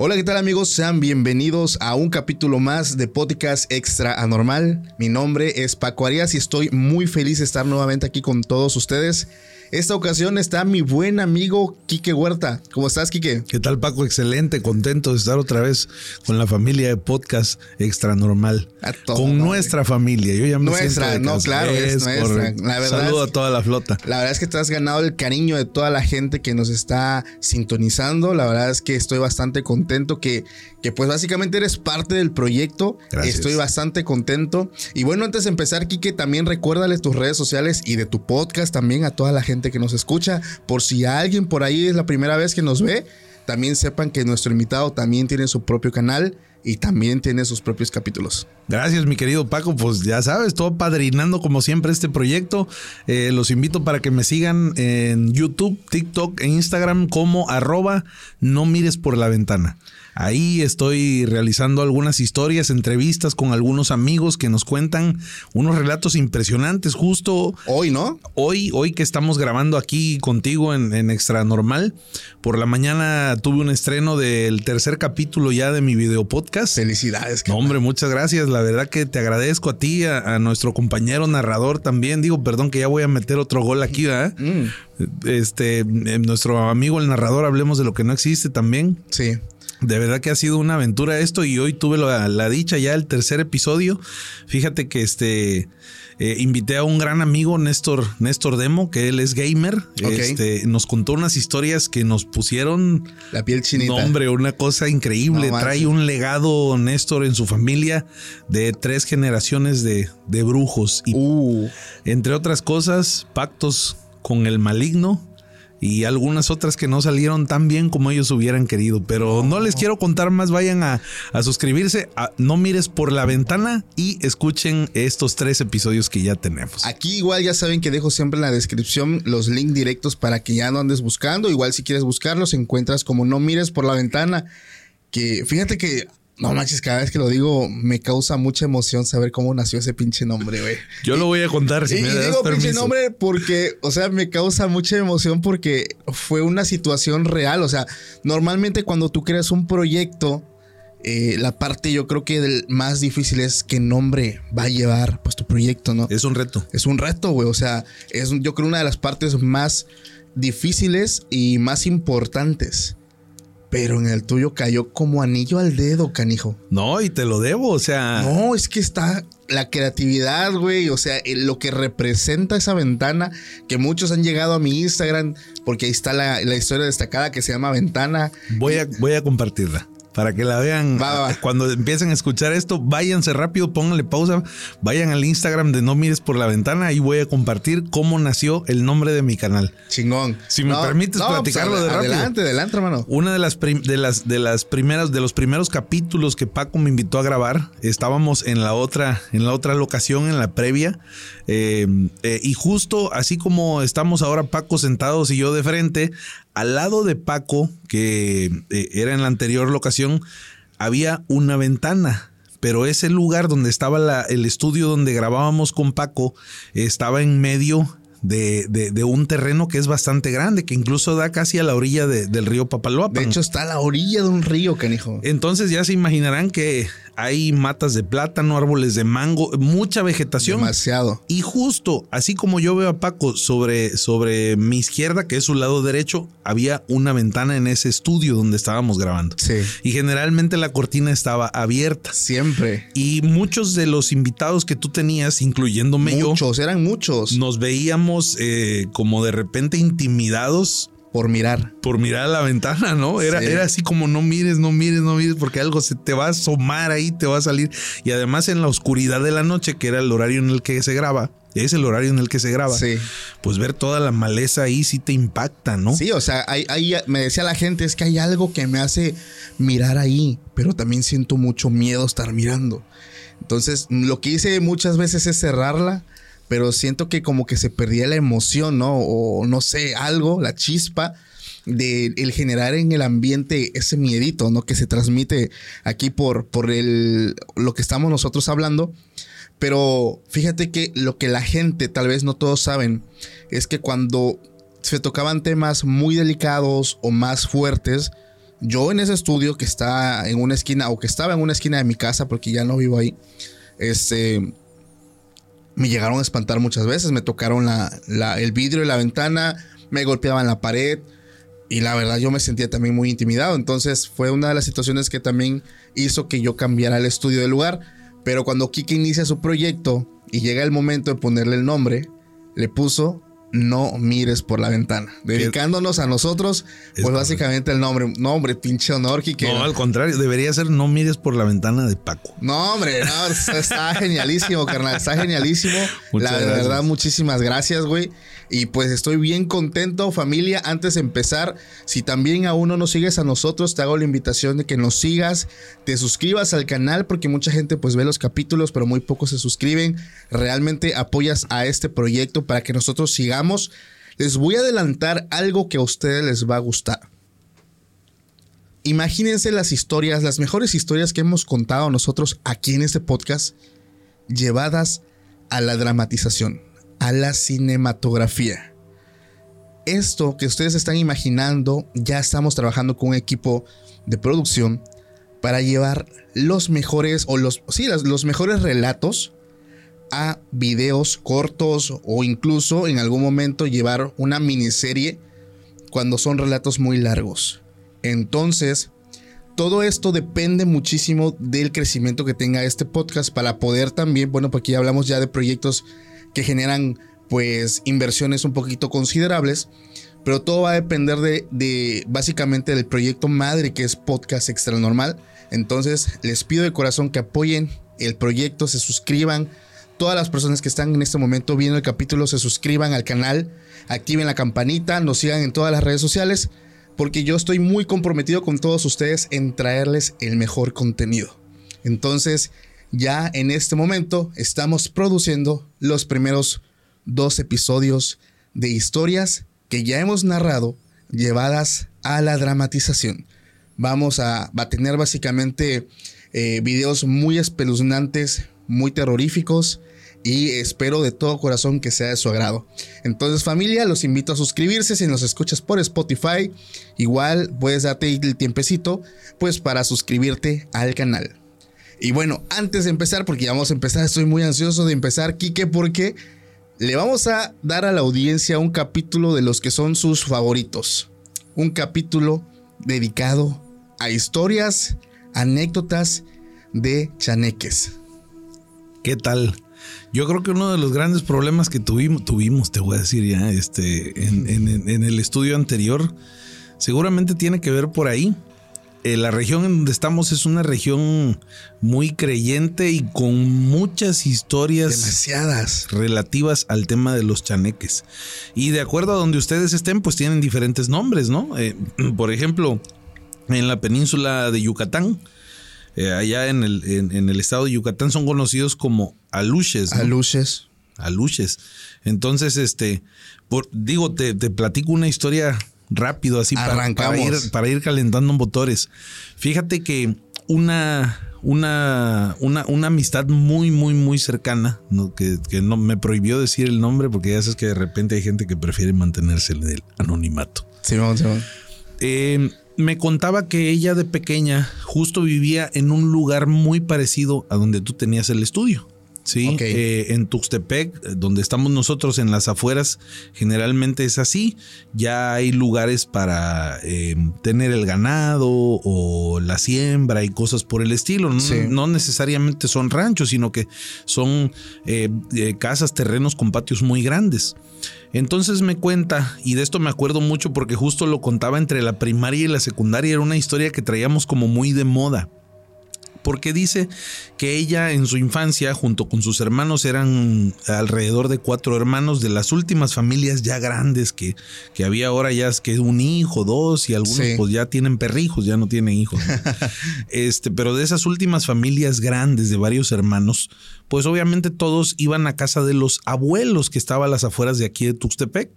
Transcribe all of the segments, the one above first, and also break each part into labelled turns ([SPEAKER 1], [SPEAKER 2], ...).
[SPEAKER 1] Hola, ¿qué tal amigos? Sean bienvenidos a un capítulo más de Podcast Extra Anormal. Mi nombre es Paco Arias y estoy muy feliz de estar nuevamente aquí con todos ustedes. Esta ocasión está mi buen amigo Quique Huerta. ¿Cómo estás, Quique?
[SPEAKER 2] ¿Qué tal, Paco? Excelente, contento de estar otra vez con la familia de podcast extra normal. con nuestra familia. Yo ya me
[SPEAKER 1] nuestra,
[SPEAKER 2] siento
[SPEAKER 1] no, claro, es, nuestra.
[SPEAKER 2] La verdad Saludo a toda la flota.
[SPEAKER 1] La verdad es que te has ganado el cariño de toda la gente que nos está sintonizando. La verdad es que estoy bastante contento que, que pues básicamente eres parte del proyecto.
[SPEAKER 2] Gracias.
[SPEAKER 1] Estoy bastante contento. Y bueno, antes de empezar, Quique, también recuérdale tus redes sociales y de tu podcast también a toda la gente que nos escucha. Por si alguien por ahí es la primera vez que nos ve, también sepan que nuestro invitado también tiene su propio canal y también tiene sus propios capítulos.
[SPEAKER 2] Gracias, mi querido Paco. Pues ya sabes, todo padrinando como siempre este proyecto. Eh, los invito para que me sigan en YouTube, TikTok e Instagram como arroba no mires por la ventana. Ahí estoy realizando algunas historias, entrevistas con algunos amigos que nos cuentan unos relatos impresionantes justo
[SPEAKER 1] hoy, ¿no?
[SPEAKER 2] Hoy, hoy que estamos grabando aquí contigo en, en Extra Normal. Por la mañana tuve un estreno del tercer capítulo ya de mi video podcast.
[SPEAKER 1] Felicidades.
[SPEAKER 2] No, hombre, muchas gracias. La verdad que te agradezco a ti, a, a, nuestro compañero narrador también. Digo, perdón que ya voy a meter otro gol aquí, ¿verdad? Mm. Este, nuestro amigo el narrador, hablemos de lo que no existe también.
[SPEAKER 1] Sí.
[SPEAKER 2] De verdad que ha sido una aventura esto y hoy tuve la, la dicha ya el tercer episodio. Fíjate que este eh, invité a un gran amigo, Néstor, Néstor Demo, que él es gamer.
[SPEAKER 1] Okay.
[SPEAKER 2] Este, nos contó unas historias que nos pusieron
[SPEAKER 1] la piel chinita.
[SPEAKER 2] Hombre, una cosa increíble.
[SPEAKER 1] No,
[SPEAKER 2] Trae un legado Néstor en su familia de tres generaciones de, de brujos y
[SPEAKER 1] uh.
[SPEAKER 2] entre otras cosas, pactos con el maligno y algunas otras que no salieron tan bien como ellos hubieran querido. Pero no les quiero contar más, vayan a, a suscribirse, a, no mires por la ventana y escuchen estos tres episodios que ya tenemos.
[SPEAKER 1] Aquí igual ya saben que dejo siempre en la descripción los links directos para que ya no andes buscando. Igual si quieres buscarlos, encuentras como no mires por la ventana. Que fíjate que no manches, cada vez que lo digo me causa mucha emoción saber cómo nació ese pinche nombre, güey.
[SPEAKER 2] Yo lo voy a contar si
[SPEAKER 1] y,
[SPEAKER 2] me
[SPEAKER 1] y
[SPEAKER 2] das
[SPEAKER 1] digo
[SPEAKER 2] permiso.
[SPEAKER 1] pinche nombre porque, o sea, me causa mucha emoción porque fue una situación real. O sea, normalmente cuando tú creas un proyecto, eh, la parte yo creo que del más difícil es qué nombre va a llevar pues tu proyecto, ¿no?
[SPEAKER 2] Es un reto.
[SPEAKER 1] Es un reto, güey. O sea, es yo creo una de las partes más difíciles y más importantes. Pero en el tuyo cayó como anillo al dedo, canijo.
[SPEAKER 2] No, y te lo debo, o sea.
[SPEAKER 1] No, es que está la creatividad, güey. O sea, lo que representa esa ventana, que muchos han llegado a mi Instagram, porque ahí está la, la historia destacada que se llama Ventana.
[SPEAKER 2] Voy a, voy a compartirla para que la vean.
[SPEAKER 1] Va, va.
[SPEAKER 2] Cuando empiecen a escuchar esto, váyanse rápido, pónganle pausa, vayan al Instagram de No Mires por la Ventana y voy a compartir cómo nació el nombre de mi canal.
[SPEAKER 1] Chingón.
[SPEAKER 2] Si me permites platicarlo
[SPEAKER 1] pues,
[SPEAKER 2] de rápido.
[SPEAKER 1] Adelante, adelante, hermano.
[SPEAKER 2] Una de las, de las de las primeras de los primeros capítulos que Paco me invitó a grabar, estábamos en la otra en la otra locación en la previa eh, eh, y justo así como estamos ahora Paco sentados y yo de frente, al lado de Paco, que eh, era en la anterior locación, había una ventana. Pero ese lugar donde estaba la, el estudio donde grabábamos con Paco estaba en medio de, de, de, un terreno que es bastante grande, que incluso da casi a la orilla de, del río Papaloapan.
[SPEAKER 1] De hecho, está a la orilla de un río, canijo.
[SPEAKER 2] Entonces ya se imaginarán que hay matas de plátano, árboles de mango, mucha vegetación.
[SPEAKER 1] Demasiado.
[SPEAKER 2] Y justo, así como yo veo a Paco sobre, sobre mi izquierda, que es su lado derecho, había una ventana en ese estudio donde estábamos grabando.
[SPEAKER 1] Sí.
[SPEAKER 2] Y generalmente la cortina estaba abierta.
[SPEAKER 1] Siempre.
[SPEAKER 2] Y muchos de los invitados que tú tenías, incluyéndome yo,
[SPEAKER 1] Muchos, eran muchos.
[SPEAKER 2] nos veíamos eh, como de repente intimidados
[SPEAKER 1] Por mirar.
[SPEAKER 2] por mirar a la ventana, ¿no? Era,
[SPEAKER 1] Sí.
[SPEAKER 2] era así como no mires, no mires, no mires, porque algo se te va a asomar ahí, te va a salir. Y además en la oscuridad de la noche, que era el horario en el que se graba, es el horario en el que se graba,
[SPEAKER 1] Sí.
[SPEAKER 2] pues ver toda la maleza ahí sí te impacta, ¿no?
[SPEAKER 1] Sí, o sea, hay- me decía la gente, es que hay algo que me hace mirar ahí, pero también siento mucho miedo estar mirando. Entonces, lo que hice muchas veces es cerrarla, pero siento que como que se perdía la emoción, ¿no? O no sé, algo, la chispa de el generar en el ambiente ese miedito, ¿no? Que se transmite aquí por, por el, lo que estamos nosotros hablando. Pero fíjate que lo que la gente, tal vez no todos saben, es que cuando se tocaban temas muy delicados o más fuertes, yo en ese estudio que está en una esquina o que estaba en una esquina de mi casa porque ya no vivo ahí, este, me llegaron a espantar muchas veces, me tocaron la, el vidrio de la ventana, me golpeaban la pared y la verdad yo me sentía también muy intimidado, entonces fue una de las situaciones que también hizo que yo cambiara el estudio de lugar, pero cuando Kike inicia su proyecto y llega el momento de ponerle el nombre, le puso no mires por la ventana, dedicándonos a nosotros, pues
[SPEAKER 2] correcto.
[SPEAKER 1] básicamente el nombre, no hombre, pinche honor, Kike.
[SPEAKER 2] No, al contrario, debería ser no mires por la ventana de Paco.
[SPEAKER 1] No, hombre, no, está genialísimo, carnal. Está genialísimo.
[SPEAKER 2] Muchas
[SPEAKER 1] la de verdad, muchísimas gracias, güey. Y pues estoy bien contento, familia. Antes de empezar, si también aún no nos sigues a nosotros, te hago la invitación de que nos sigas, te suscribas al canal, porque mucha gente pues ve los capítulos, pero muy pocos se suscriben. Realmente apoyas a este proyecto para que nosotros sigamos. Les voy a adelantar algo que a ustedes les va a gustar. Imagínense las historias, las mejores historias que hemos contado nosotros aquí en este podcast, llevadas a la dramatización, a la cinematografía. Esto que ustedes están imaginando, ya estamos trabajando con un equipo de producción para llevar los mejores o los, sí, los, mejores relatos a videos cortos o incluso en algún momento llevar una miniserie cuando son relatos muy largos. Entonces, todo esto depende muchísimo del crecimiento que tenga este podcast para poder también, bueno, porque ya hablamos ya de proyectos que generan pues inversiones un poquito considerables, pero todo va a depender de, de básicamente del proyecto madre que es Podcast Extra Normal. Entonces, les pido de corazón que apoyen el proyecto, se suscriban. Todas las personas que están en este momento viendo el capítulo se suscriban al canal, activen la campanita, nos sigan en todas las redes sociales porque yo estoy muy comprometido con todos ustedes en traerles el mejor contenido. Entonces, ya en este momento estamos produciendo los primeros dos episodios de historias que ya hemos narrado llevadas a la dramatización. Vamos a, tener básicamente eh, videos muy espeluznantes, muy terroríficos y espero de todo corazón que sea de su agrado. Entonces familia, los invito a suscribirse si nos escuchas por Spotify. Igual puedes darte el tiempecito pues para suscribirte al canal. Y bueno, antes de empezar, porque ya vamos a empezar, estoy muy ansioso de empezar, Kike, porque le vamos a dar a la audiencia un capítulo de los que son sus favoritos. Un capítulo dedicado a historias, anécdotas de chaneques.
[SPEAKER 2] ¿Qué tal? Yo creo que uno de los grandes problemas que tuvimos, tuvimos, te voy a decir ya, este, en, en- en el estudio anterior, seguramente tiene que ver por ahí. Eh, la región en donde estamos es una región muy creyente y con muchas historias
[SPEAKER 1] Demasiadas.
[SPEAKER 2] relativas al tema de los chaneques. Y de acuerdo a donde ustedes estén, pues tienen diferentes nombres, ¿no? Eh, por ejemplo, en la península de Yucatán, eh, allá en el, en- en el estado de Yucatán son conocidos como aluches. ¿no?
[SPEAKER 1] Aluches.
[SPEAKER 2] aluches. Entonces, este, por, digo, te, te platico una historia rápido, así para, para ir, para ir calentando motores. Fíjate que una, una, una, una amistad muy, muy, muy cercana, ¿no? Que, que no me prohibió decir el nombre porque ya sabes que de repente hay gente que prefiere mantenerse en el anonimato.
[SPEAKER 1] Simón, Simón.
[SPEAKER 2] Eh, me contaba que ella de pequeña justo vivía en un lugar muy parecido a donde tú tenías el estudio. Sí, eh, en Tuxtepec, donde estamos nosotros en las afueras, generalmente es así. Ya hay lugares para eh, tener el ganado o la siembra y cosas por el estilo. No, necesariamente son ranchos, sino que son eh, casas, terrenos con patios muy grandes. Entonces me cuenta, y de esto me acuerdo mucho porque justo lo contaba entre la primaria y la secundaria, era una historia que traíamos como muy de moda porque dice que ella en su infancia junto con sus hermanos eran alrededor de cuatro hermanos de las últimas familias ya grandes que, que había ahora ya es que un hijo, dos y algunos pues ya tienen perrijos, ya no tienen hijos. este, pero de esas últimas familias grandes de varios hermanos, pues obviamente todos iban a casa de los abuelos que estaban a las afueras de aquí de Tuxtepec.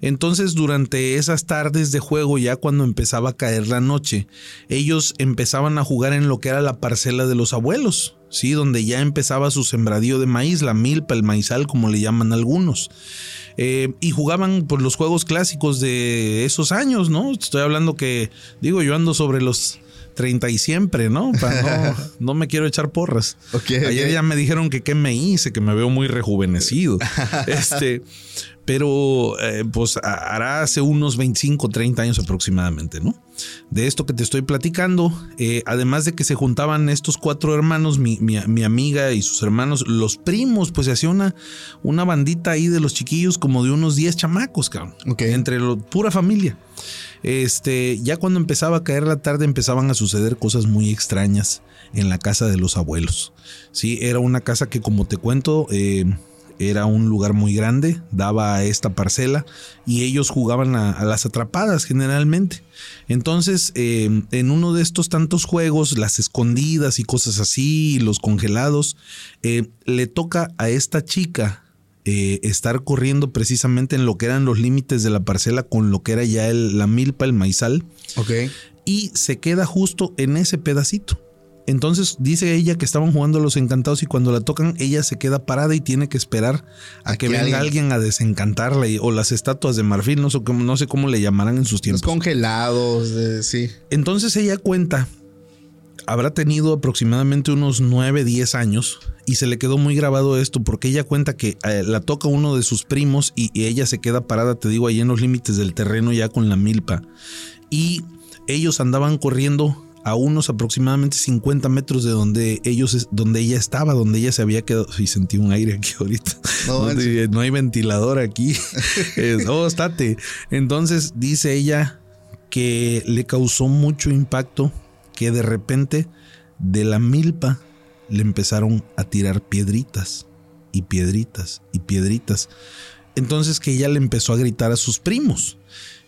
[SPEAKER 2] Entonces durante esas tardes de juego, ya cuando empezaba a caer la noche, ellos empezaban a jugar en lo que era la parcela de los abuelos, ¿sí? Donde ya empezaba su sembradío de maíz, la milpa, el maizal, como le llaman algunos. Eh, y jugaban por los juegos clásicos de esos años, ¿no? Estoy hablando que, digo, yo ando sobre los 30 y siempre, ¿no? no, me quiero echar porras. Ayer ya me dijeron que qué me hice, que me veo muy rejuvenecido. este, pero eh, pues hará hace unos 25, 30 años aproximadamente, ¿no? De esto que te estoy platicando, eh, además de que se juntaban estos cuatro hermanos, mi, amiga y sus hermanos, los primos, pues se hacía una, una bandita ahí de los chiquillos como de unos 10 chamacos, cabrón. Entre lo, pura familia. Este, ya cuando empezaba a caer la tarde empezaban a suceder cosas muy extrañas en la casa de los abuelos. Sí, era una casa que como te cuento, eh, era un lugar muy grande, daba a esta parcela y ellos jugaban a, las atrapadas generalmente. Entonces, eh, en uno de estos tantos juegos, las escondidas y cosas así, los congelados, eh, le toca a esta chica eh, estar corriendo precisamente en lo que eran los límites de la parcela con lo que era ya la milpa, el maizal.
[SPEAKER 1] Ok.
[SPEAKER 2] Y se queda justo en ese pedacito. Entonces dice ella que estaban jugando los encantados y cuando la tocan ella se queda parada y tiene que esperar a, que venga alguien? a desencantarla o las estatuas de marfil, no sé, cómo, no sé cómo le llamarán en sus tiempos.
[SPEAKER 1] Los congelados, sí.
[SPEAKER 2] Entonces ella cuenta habrá tenido aproximadamente unos 9, 10 años y se le quedó muy grabado esto porque ella cuenta que eh, la toca uno de sus primos y, ella se queda parada, te digo, ahí en los límites del terreno ya con la milpa. Y ellos andaban corriendo a unos aproximadamente 50 metros de donde ellos, donde ella estaba, donde ella se había quedado. Y sentí un aire aquí ahorita. No, hay ventilador aquí. no, estate. Entonces dice ella que le causó mucho impacto que de repente de la milpa le empezaron a tirar piedritas y piedritas y piedritas. Entonces que ella le empezó a gritar a sus primos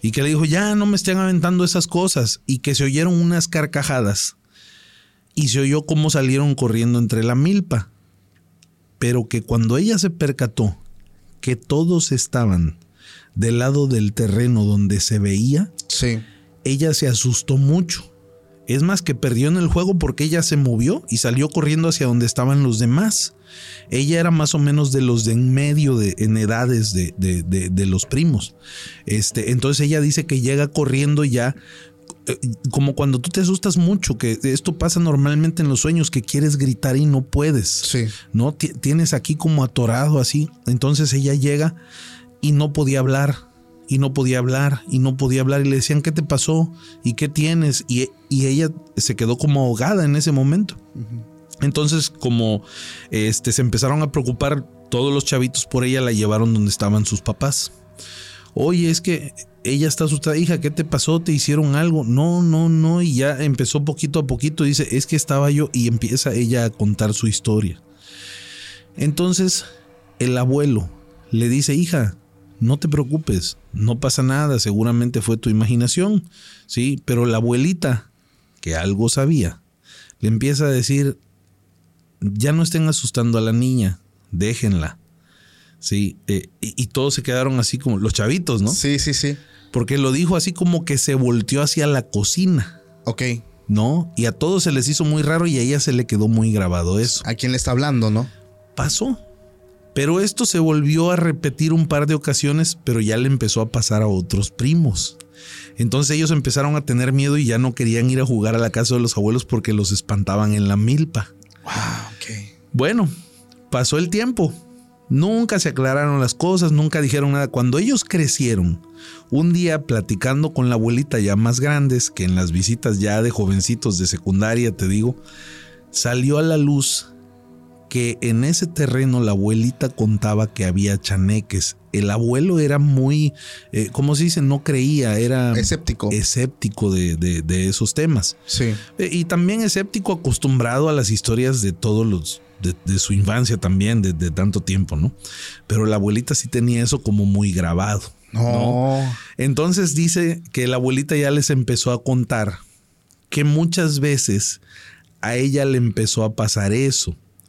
[SPEAKER 2] y que le dijo, ya no me estén aventando esas cosas y que se oyeron unas carcajadas y se oyó cómo salieron corriendo entre la milpa. Pero que cuando ella se percató que todos estaban del lado del terreno donde se veía,
[SPEAKER 1] sí.
[SPEAKER 2] ella se asustó mucho es más que perdió en el juego porque ella se movió y salió corriendo hacia donde estaban los demás. Ella era más o menos de los de en medio de, en edades de, de, los primos. Este, entonces ella dice que llega corriendo ya eh, como cuando tú te asustas mucho, que esto pasa normalmente en los sueños, que quieres gritar y no puedes.
[SPEAKER 1] Sí.
[SPEAKER 2] ¿No? Tienes aquí como atorado así. Entonces ella llega y no podía hablar y no podía hablar y no podía hablar y le decían, ¿qué te pasó? ¿Y qué tienes? Y, ella se quedó como ahogada en ese momento. Entonces, como este, se empezaron a preocupar todos los chavitos por ella, la llevaron donde estaban sus papás. Oye, es que ella está asustada, hija, ¿qué te pasó? ¿Te hicieron algo? No, no, no. Y ya empezó poquito a poquito. Dice, es que estaba yo y empieza ella a contar su historia. Entonces, el abuelo le dice, hija, no te preocupes, no pasa nada, seguramente fue tu imaginación, ¿sí? Pero la abuelita, que algo sabía, le empieza a decir, ya no estén asustando a la niña, déjenla, ¿sí? Eh, y, todos se quedaron así como los chavitos, ¿no?
[SPEAKER 1] Sí, sí, sí.
[SPEAKER 2] Porque lo dijo así como que se volteó hacia la cocina.
[SPEAKER 1] Ok.
[SPEAKER 2] ¿No? Y a todos se les hizo muy raro y a ella se le quedó muy grabado eso.
[SPEAKER 1] ¿A quién le está hablando, no?
[SPEAKER 2] Pasó. Pero esto se volvió a repetir un par de ocasiones, pero ya le empezó a pasar a otros primos. Entonces ellos empezaron a tener miedo y ya no querían ir a jugar a la casa de los abuelos porque los espantaban en la milpa.
[SPEAKER 1] Wow, ok.
[SPEAKER 2] Bueno, pasó el tiempo. Nunca se aclararon las cosas, nunca dijeron nada. Cuando ellos crecieron, un día platicando con la abuelita ya más grandes, que en las visitas ya de jovencitos de secundaria, te digo, salió a la luz que en ese terreno la abuelita contaba que había chaneques. El abuelo era muy, eh, ¿cómo se dice? No creía, era
[SPEAKER 1] Escéptico.
[SPEAKER 2] escéptico de, de- de esos temas.
[SPEAKER 1] Sí.
[SPEAKER 2] Eh, Y también escéptico acostumbrado a las historias de todos los, de, de su infancia también, de, de tanto tiempo, ¿no? Pero la abuelita sí tenía eso como muy grabado.
[SPEAKER 1] No.
[SPEAKER 2] Entonces dice que la abuelita ya les empezó a contar que muchas veces a ella le empezó a pasar eso,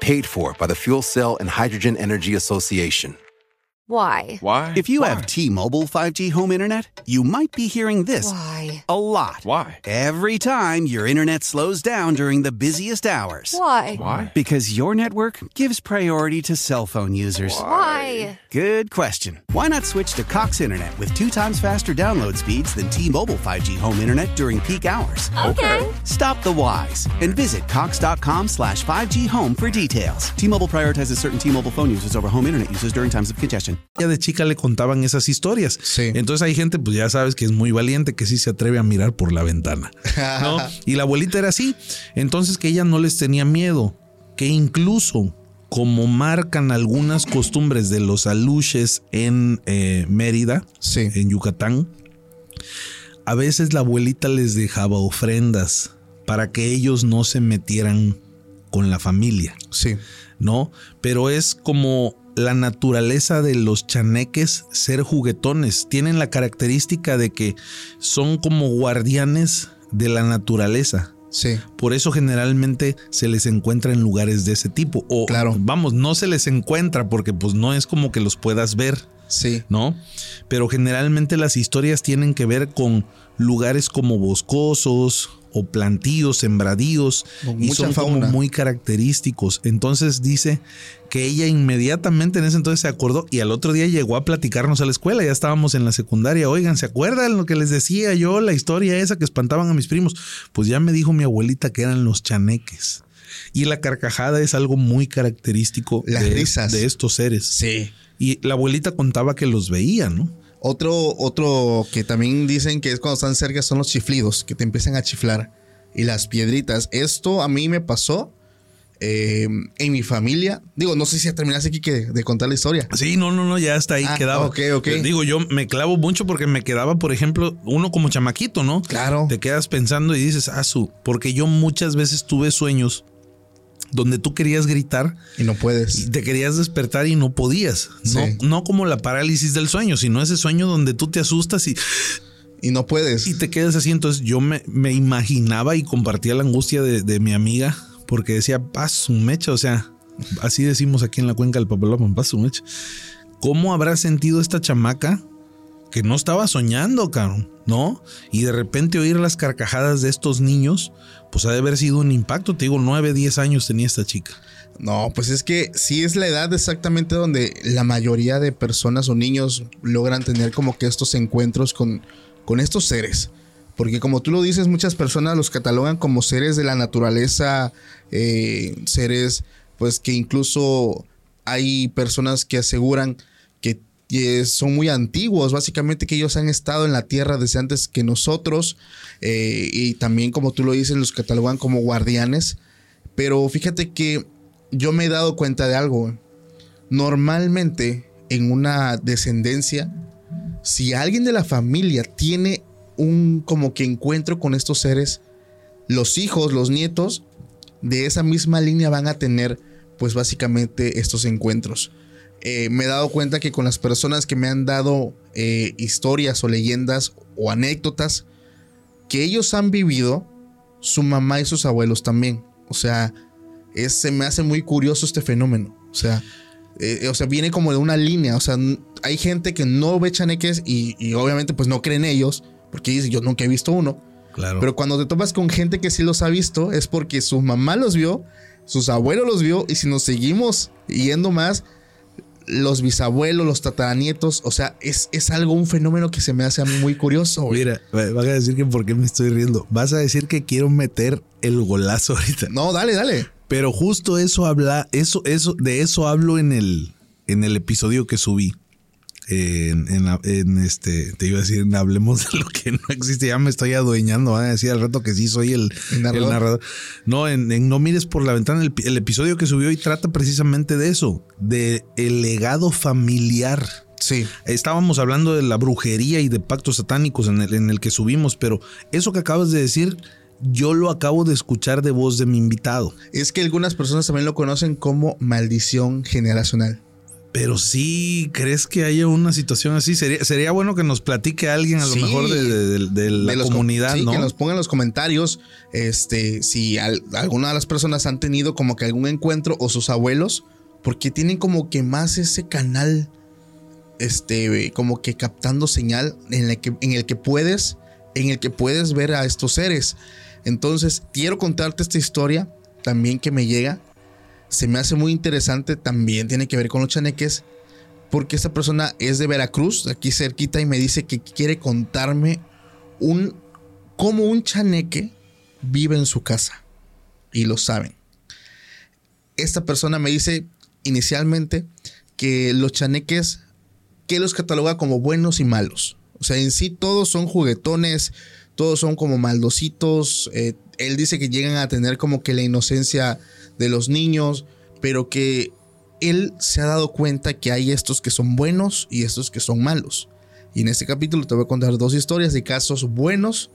[SPEAKER 3] Paid for by the Fuel Cell and Hydrogen Energy Association.
[SPEAKER 4] Why?
[SPEAKER 5] Why?
[SPEAKER 6] If you have T-Mobile 5G home internet, you might be hearing this
[SPEAKER 4] Why?
[SPEAKER 6] a lot.
[SPEAKER 5] Why?
[SPEAKER 6] Every time your internet slows down during the busiest hours.
[SPEAKER 4] Why?
[SPEAKER 5] Why?
[SPEAKER 6] Because your network gives priority to cell phone users.
[SPEAKER 4] Why?
[SPEAKER 6] Good question. Why not switch to Cox Internet with two times faster download speeds than T-Mobile 5G home internet during peak hours?
[SPEAKER 4] Okay.
[SPEAKER 6] Stop the whys and visit cox.com slash 5G home for details. T-Mobile prioritizes certain T-Mobile phone users over home internet users during times of congestion.
[SPEAKER 2] de chica le contaban esas historias.
[SPEAKER 1] Sí.
[SPEAKER 2] Entonces hay gente, pues ya sabes que es muy valiente, que sí se atreve a mirar por la ventana. ¿no? Y la abuelita era así. Entonces que ella no les tenía miedo, que incluso como marcan algunas costumbres de los aluches en eh, Mérida,
[SPEAKER 1] Sí.
[SPEAKER 2] en Yucatán, a veces la abuelita les dejaba ofrendas para que ellos no se metieran con la familia.
[SPEAKER 1] Sí.
[SPEAKER 2] ¿no? Pero es como la naturaleza de los chaneques ser juguetones. Tienen la característica de que son como guardianes de la naturaleza.
[SPEAKER 1] Sí.
[SPEAKER 2] Por eso generalmente se les encuentra en lugares de ese tipo. O
[SPEAKER 1] Claro.
[SPEAKER 2] vamos, no se les encuentra porque pues no es como que los puedas ver.
[SPEAKER 1] Sí.
[SPEAKER 2] ¿no? Pero generalmente las historias tienen que ver con lugares como boscosos o plantíos, sembradíos,
[SPEAKER 1] Con
[SPEAKER 2] y son como
[SPEAKER 1] fauna.
[SPEAKER 2] muy característicos. Entonces dice que ella inmediatamente en ese entonces se acordó y al otro día llegó a platicarnos a la escuela, ya estábamos en la secundaria, oigan, ¿se acuerdan lo que les decía yo, la historia esa que espantaban a mis primos? Pues ya me dijo mi abuelita que eran los chaneques. Y la carcajada es algo muy característico
[SPEAKER 1] Las
[SPEAKER 2] de,
[SPEAKER 1] risas.
[SPEAKER 2] de estos seres.
[SPEAKER 1] Sí.
[SPEAKER 2] Y la abuelita contaba que los veía, ¿no?
[SPEAKER 1] Otro, otro que también dicen que es cuando están cerca son los chiflidos, que te empiezan a chiflar. Y las piedritas. Esto a mí me pasó eh, en mi familia. Digo, no sé si ya terminaste aquí que, de contar la historia.
[SPEAKER 2] Sí, no, no, no, ya hasta ahí
[SPEAKER 1] Ah,
[SPEAKER 2] quedaba.
[SPEAKER 1] ok, ok.
[SPEAKER 2] Eh, Digo, yo me clavo mucho porque me quedaba, por ejemplo, uno como chamaquito, ¿no?
[SPEAKER 1] Claro.
[SPEAKER 2] Te quedas pensando y dices, ah, su, porque yo muchas veces tuve sueños donde tú querías gritar
[SPEAKER 1] Y no puedes.
[SPEAKER 2] te querías despertar y no podías. No,
[SPEAKER 1] Sí.
[SPEAKER 2] no como la parálisis del sueño, sino ese sueño donde tú te asustas y,
[SPEAKER 1] Y no puedes.
[SPEAKER 2] y te quedas así. Entonces yo me, me imaginaba y compartía la angustia de, de mi amiga porque decía, paz, un mecha, o sea, así decimos aquí en la cuenca del Papalopan, paz, un mecha. ¿Cómo habrá sentido esta chamaca que no estaba soñando, cabrón? ¿No? Y de repente oír las carcajadas de estos niños, pues ha de haber sido un impacto. Te digo, 9, 10 años tenía esta chica.
[SPEAKER 1] No, pues es que sí es la edad exactamente donde la mayoría de personas o niños logran tener como que estos encuentros con, con estos seres. Porque como tú lo dices, muchas personas los catalogan como seres de la naturaleza, eh, seres pues que incluso hay personas que aseguran eh, son muy antiguos, básicamente que ellos han estado en la tierra desde antes que nosotros eh, y también como tú lo dices los catalogan como guardianes. Pero fíjate que yo me he dado cuenta de algo. Normalmente en una descendencia, si alguien de la familia tiene un como que encuentro con estos seres, los hijos, los nietos de esa misma línea van a tener pues básicamente estos encuentros. Eh, me he dado cuenta que con las personas que me han dado eh, historias o leyendas o anécdotas, que ellos han vivido, su mamá y sus abuelos también. O sea, es, se me hace muy curioso este fenómeno. O sea, eh, o sea, viene como de una línea. O sea, hay gente que no ve chaneques y, y obviamente pues no creen ellos, porque dice, yo nunca he visto uno.
[SPEAKER 2] Claro.
[SPEAKER 1] Pero cuando te topas con gente que sí los ha visto, es porque su mamá los vio, sus abuelos los vio, y si nos seguimos yendo más, los bisabuelos, los tataranietos, o sea, es, es algo, un fenómeno que se me hace a mí muy curioso. güey.
[SPEAKER 2] Mira, va- van a decir que por qué me estoy riendo. Vas a decir que quiero meter el golazo ahorita.
[SPEAKER 1] No, dale, dale.
[SPEAKER 2] Pero justo eso habla, eso, eso, de eso hablo en el, en el episodio que subí. En, en la- en este, te iba a decir, en hablemos de lo que no existe. Ya me estoy adueñando. Van a decir al rato que sí soy el,
[SPEAKER 1] El
[SPEAKER 2] el
[SPEAKER 1] narrador.
[SPEAKER 2] narrador. No, en, en No mires por la ventana. El, el episodio que subió y trata precisamente de eso, de el legado familiar.
[SPEAKER 1] Sí.
[SPEAKER 2] Estábamos hablando de la brujería y de pactos satánicos en el, en el que subimos, pero eso que acabas de decir, yo lo acabo de escuchar de voz de mi invitado.
[SPEAKER 1] Es que algunas personas también lo conocen como maldición generacional.
[SPEAKER 2] Pero sí, ¿crees que haya una situación así? Sería, sería bueno que nos platique alguien a lo
[SPEAKER 1] Sí.
[SPEAKER 2] mejor de, de- de- de la comunidad,
[SPEAKER 1] sí,
[SPEAKER 2] ¿no?
[SPEAKER 1] que nos pongan en los comentarios este, si al- alguna de las personas han tenido como que algún encuentro o sus abuelos, porque tienen como que más ese canal, este, como que captando señal en el que, en el que puedes, en el que puedes ver a estos seres. Entonces, quiero contarte esta historia también que me llega. Se me hace muy interesante, también tiene que ver con los chaneques, porque esta persona es de Veracruz, aquí cerquita, y me dice que quiere contarme un cómo un chaneque vive en su casa. Y lo saben. Esta persona me dice inicialmente que los chaneques, que los cataloga como buenos y malos. O sea, en sí todos son juguetones, todos son como maldositos. eh, él dice que llegan a tener como que la inocencia de los niños, pero que él se ha dado cuenta que hay estos que son buenos y estos que son malos. Y en este capítulo te voy a contar dos historias de casos buenos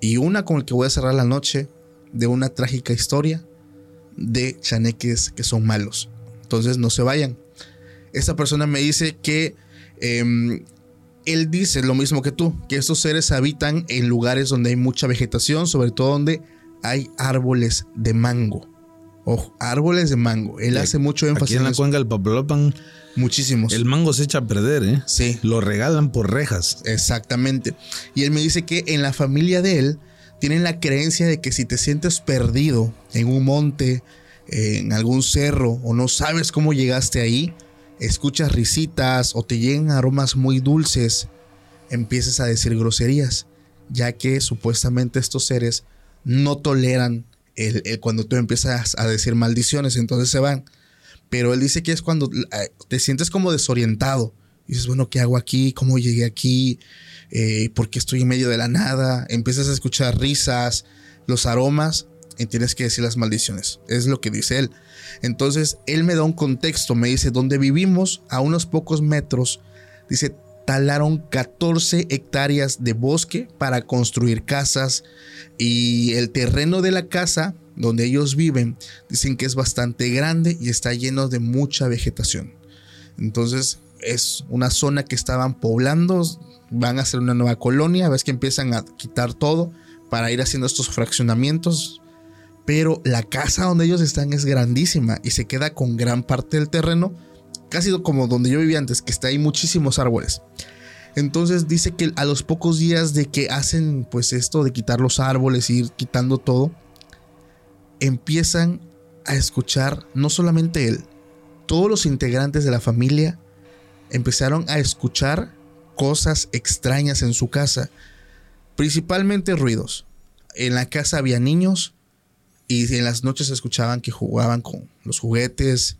[SPEAKER 1] y una con el que voy a cerrar la noche de una trágica historia de chaneques que son malos. Entonces no se vayan. Esta persona me dice que em, él dice lo mismo que tú, que estos seres habitan en lugares donde hay mucha vegetación, sobre todo donde hay árboles de mango. Ojo, árboles de mango. Él hace mucho
[SPEAKER 2] Aquí
[SPEAKER 1] énfasis
[SPEAKER 2] en
[SPEAKER 1] en
[SPEAKER 2] la cuenca del Papalopan,
[SPEAKER 1] Muchísimos.
[SPEAKER 2] el mango se echa a perder, ¿eh?
[SPEAKER 1] Sí.
[SPEAKER 2] Lo regalan por rejas.
[SPEAKER 1] Exactamente. Y él me dice que en la familia de él tienen la creencia de que si te sientes perdido en un monte, eh, en algún cerro, o no sabes cómo llegaste ahí, escuchas risitas o te llegan aromas muy dulces, empieces a decir groserías, ya que supuestamente estos seres no toleran el, cuando tú empiezas a decir maldiciones, entonces se van. Pero él dice que es cuando eh, te sientes como desorientado. Dices, bueno, ¿qué hago aquí? ¿Cómo llegué aquí? Eh, ¿Por qué estoy en medio de la nada? Empiezas a escuchar risas, los aromas, y tienes que decir las maldiciones. Es lo que dice él. Entonces, él me da un contexto. Me dice, donde vivimos, a unos pocos metros, dice, talaron 14 hectáreas de bosque para construir casas. Y el terreno de la casa donde ellos viven, dicen que es bastante grande y está lleno de mucha vegetación. Entonces es una zona que estaban poblando, van a hacer una nueva colonia, ves que empiezan a quitar todo para ir haciendo estos fraccionamientos. Pero la casa donde ellos están es grandísima y se queda con gran parte del terreno, casi como donde yo vivía antes, que está ahí muchísimos árboles. Entonces dice que a los pocos días de que hacen pues esto de quitar los árboles ir quitando todo, empiezan a escuchar, no solamente él, todos los integrantes de la familia empezaron a escuchar cosas extrañas en su casa, principalmente ruidos. En la casa había niños y en las noches escuchaban que jugaban con los juguetes,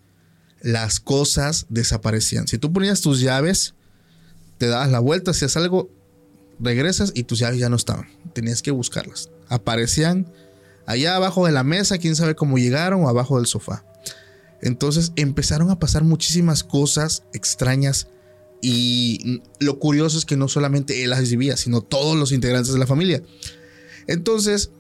[SPEAKER 1] las cosas desaparecían. Si tú ponías tus llaves, te dabas la vuelta, hacías algo, regresas y tus llaves ya no estaban. Tenías que buscarlas. Aparecían allá abajo de la mesa, quién sabe cómo llegaron, o abajo del sofá. Entonces empezaron a pasar muchísimas cosas extrañas y lo curioso es que no solamente él las vivía, sino todos los integrantes de la familia. Entonces,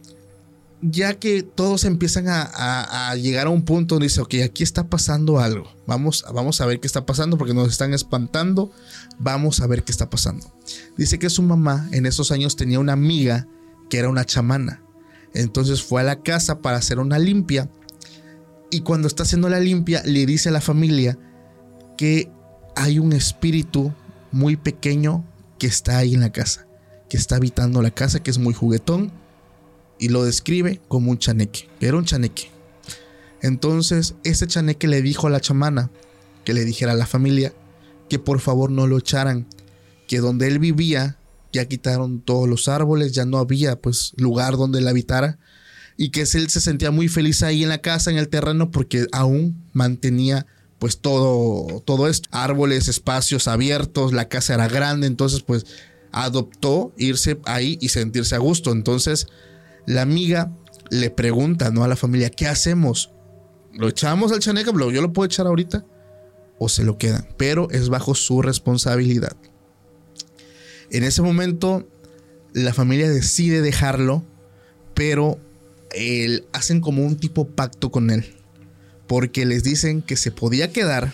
[SPEAKER 1] ya que todos empiezan a, llegar a un punto donde dice, ok, aquí está pasando algo, vamos, vamos a ver qué está pasando porque nos están espantando, vamos a ver qué está pasando. Dice que su mamá en esos años tenía una amiga que era una chamana. Entonces fue a la casa para hacer una limpia. Y cuando está haciendo la limpia, le dice a la familia que hay un espíritu muy pequeño que está ahí en la casa, que está habitando la casa, que es muy juguetón. Y lo describe como un chaneque. Era un chaneque. Entonces, ese chaneque le dijo a la chamana que le dijera a la familia que por favor no lo echaran, que donde él vivía ya quitaron todos los árboles, ya no había pues lugar donde él habitara y que él se sentía muy feliz ahí en la casa, en el terreno porque aún mantenía pues todo todo esto, árboles, espacios abiertos, la casa era grande, entonces pues adoptó irse ahí y sentirse a gusto. Entonces, la amiga le pregunta, ¿no? A la familia, ¿qué hacemos? ¿Lo echamos al chaneca? ¿Yo lo puedo echar ahorita? ¿O se lo quedan? Pero es bajo su responsabilidad. En ese momento, la familia decide dejarlo, pero él, hacen como un tipo pacto con él. Porque les dicen que se podía quedar,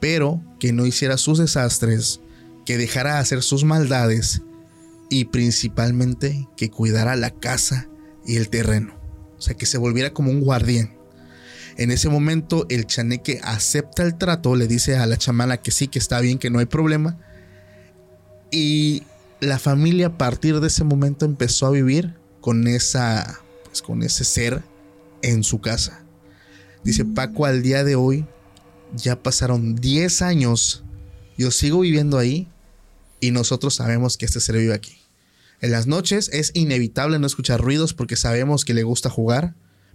[SPEAKER 1] pero que no hiciera sus desastres, que dejara de hacer sus maldades y principalmente que cuidara la casa y el terreno. O sea, que se volviera como un guardián. En ese momento el chaneque acepta el trato, le dice a la chamana que sí, que está bien, que no hay problema. Y la familia a partir de ese momento empezó a vivir con esa pues con ese ser en su casa. Dice Paco al día de hoy ya pasaron 10 años. Yo sigo viviendo ahí y nosotros sabemos que este ser vive aquí. En las noches es inevitable no escuchar ruidos porque sabemos que le gusta jugar,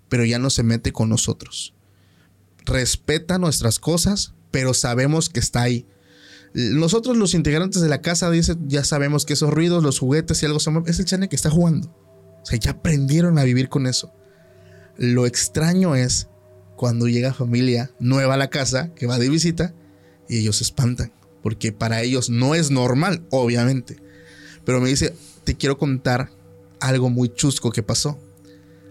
[SPEAKER 1] pero ya no se mete con nosotros. Respeta nuestras cosas, pero sabemos que está ahí. Nosotros los integrantes de la casa dice, ya sabemos que esos ruidos, los juguetes y algo se mueve, es el chane que está jugando. O sea, ya aprendieron a vivir con eso. Lo extraño es cuando llega familia nueva a la casa, que va de visita, y ellos se espantan, porque para ellos no es normal, obviamente. Pero me dice, te quiero contar algo muy chusco que pasó.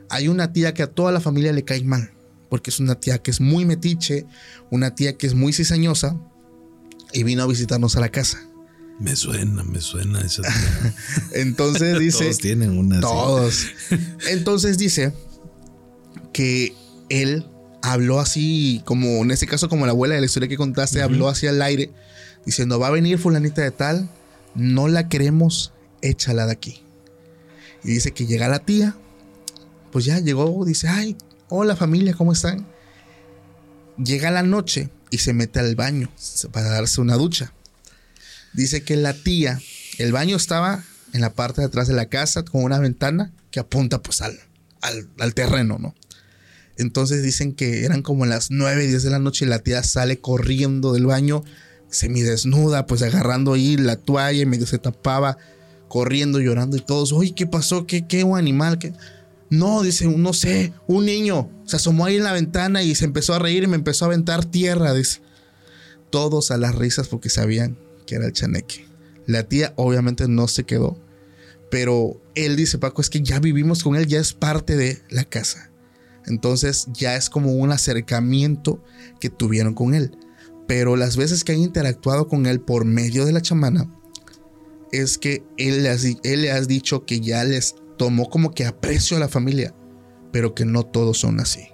[SPEAKER 1] Hay una tía que a toda la familia le cae mal, porque es una tía que es muy metiche, una tía que es muy cizañosa, y vino a visitarnos a la casa.
[SPEAKER 2] Me suena, me suena esa tía.
[SPEAKER 1] Entonces dice...
[SPEAKER 2] Todos tienen una.
[SPEAKER 1] Todos. Entonces dice que él habló así, como en este caso, como la abuela de la historia que contaste, habló hacia el aire, diciendo: Va a venir Fulanita de Tal, no la queremos, échala de aquí. Y dice que llega la tía, pues ya llegó, dice: Ay, hola familia, ¿cómo están? Llega la noche y se mete al baño para darse una ducha. Dice que la tía, el baño estaba en la parte de atrás de la casa con una ventana que apunta pues al, al, al terreno, ¿no? Entonces dicen que eran como las 9, 10 de la noche y la tía sale corriendo del baño, semidesnuda, pues agarrando ahí la toalla y medio se tapaba, corriendo, llorando y todos, oye, ¿qué pasó? ¿Qué, qué un animal? ¿Qué? No, dice, no sé, un niño se asomó ahí en la ventana y se empezó a reír y me empezó a aventar tierra, dice. Todos a las risas porque sabían que era el chaneque. La tía obviamente no se quedó, pero él dice, Paco, es que ya vivimos con él, ya es parte de la casa. Entonces ya es como un acercamiento que tuvieron con él. Pero las veces que han interactuado con él por medio de la chamana, es que él le, has, él le has dicho que ya les tomó como que aprecio a la familia, pero que no todos son así.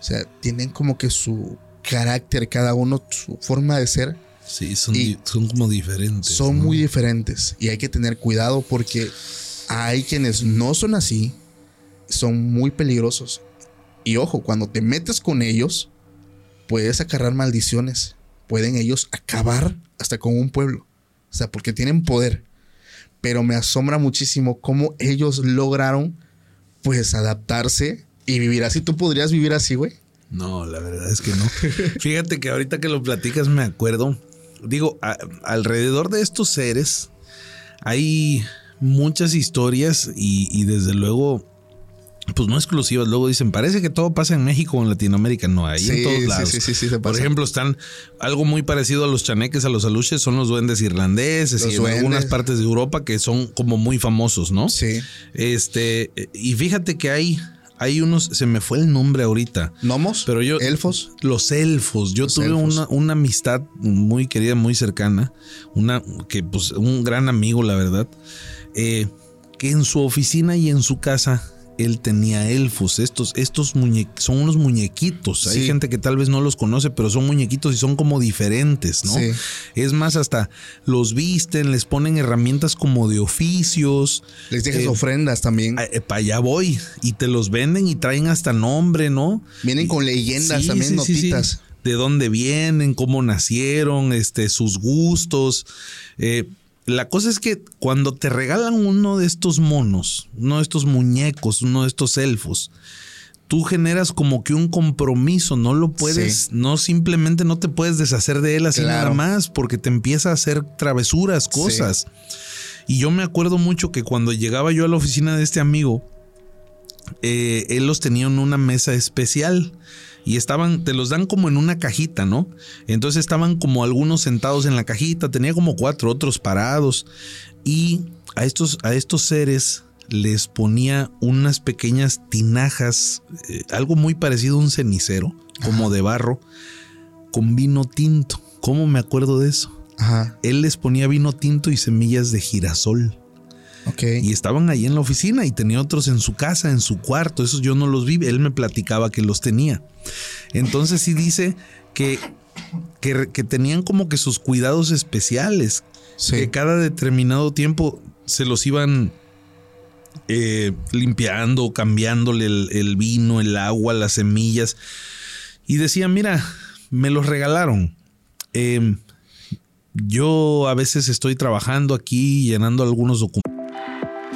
[SPEAKER 1] O sea, tienen como que su carácter, cada uno, su forma de ser,
[SPEAKER 2] Sí, son,
[SPEAKER 1] Y-
[SPEAKER 2] di- son como diferentes.
[SPEAKER 1] son
[SPEAKER 2] ¿no?
[SPEAKER 1] muy diferentes. Y hay que tener cuidado porque hay quienes no son así, son muy peligrosos. Y ojo, cuando te metes con ellos, puedes acarrar maldiciones. Pueden ellos acabar hasta con un pueblo. O sea, porque tienen poder. Pero me asombra muchísimo cómo ellos lograron, pues, adaptarse y vivir así. ¿Tú podrías vivir así, güey?
[SPEAKER 2] No, la verdad es que no. Fíjate que ahorita que lo platicas me acuerdo. Digo, alrededor de estos seres hay muchas historias y desde luego, pues no exclusivas. Luego dicen, parece que todo pasa en México o en Latinoamérica. No, hay en todos lados.
[SPEAKER 1] sí, sí, sí, se
[SPEAKER 2] Por
[SPEAKER 1] pasa.
[SPEAKER 2] ejemplo, están algo muy parecido a los chaneques, a los aluches, son los duendes irlandeses
[SPEAKER 1] Los
[SPEAKER 2] y en algunas partes de Europa que son como muy famosos, ¿no?
[SPEAKER 1] Sí.
[SPEAKER 2] Este, y fíjate que hay, hay unos, se me fue el nombre ahorita.
[SPEAKER 1] ¿Gnomos?
[SPEAKER 2] Pero yo-
[SPEAKER 1] ¿Elfos?
[SPEAKER 2] Los elfos. Yo
[SPEAKER 1] Los
[SPEAKER 2] tuve
[SPEAKER 1] elfos.
[SPEAKER 2] Una, una amistad muy querida, muy cercana. Una que, pues, un gran amigo, la verdad. eh, que en su oficina y en su casa él tenía elfos. Estos, estos son unos muñequitos. Hay gente que tal vez no los conoce, pero son muñequitos y son como diferentes, ¿no?
[SPEAKER 1] Sí.
[SPEAKER 2] Es más, hasta los visten, les ponen herramientas como de oficios.
[SPEAKER 1] Les dejas
[SPEAKER 2] Eh,
[SPEAKER 1] ofrendas también.
[SPEAKER 2] para allá voy. Y te los venden y traen hasta nombre, ¿no?
[SPEAKER 1] Vienen con leyendas también, notitas.
[SPEAKER 2] De dónde vienen, cómo nacieron, este, sus gustos. Eh, la cosa es que cuando te regalan uno de estos monos, uno de estos muñecos, uno de estos elfos, tú generas como que un compromiso, no lo puedes,
[SPEAKER 1] Sí.
[SPEAKER 2] no simplemente no te puedes deshacer de él así
[SPEAKER 1] Claro.
[SPEAKER 2] nada más, porque te empieza a hacer travesuras, cosas. Y yo me acuerdo mucho que cuando llegaba yo a la oficina de este amigo, eh, él los tenía en una mesa especial y estaban, te los dan como en una cajita, ¿no? Entonces estaban como algunos sentados en la cajita, tenía como cuatro otros parados y a estos, a estos seres les ponía unas pequeñas tinajas, eh, algo muy parecido a un cenicero, como de barro, con vino tinto. ¿Cómo me acuerdo de eso?
[SPEAKER 1] Ajá.
[SPEAKER 2] Él les ponía vino tinto y semillas de girasol. Y estaban ahí en la oficina y tenía otros en su casa, en su cuarto. Esos yo no los vi. Él me platicaba que los tenía. Entonces sí dice que, que, que tenían como que sus cuidados especiales.
[SPEAKER 1] Sí.
[SPEAKER 2] Que cada determinado tiempo se los iban eh, limpiando, cambiándole el, el vino, el agua, las semillas. Y decía, mira, me los regalaron. Eh, yo a veces estoy trabajando aquí llenando algunos documentos.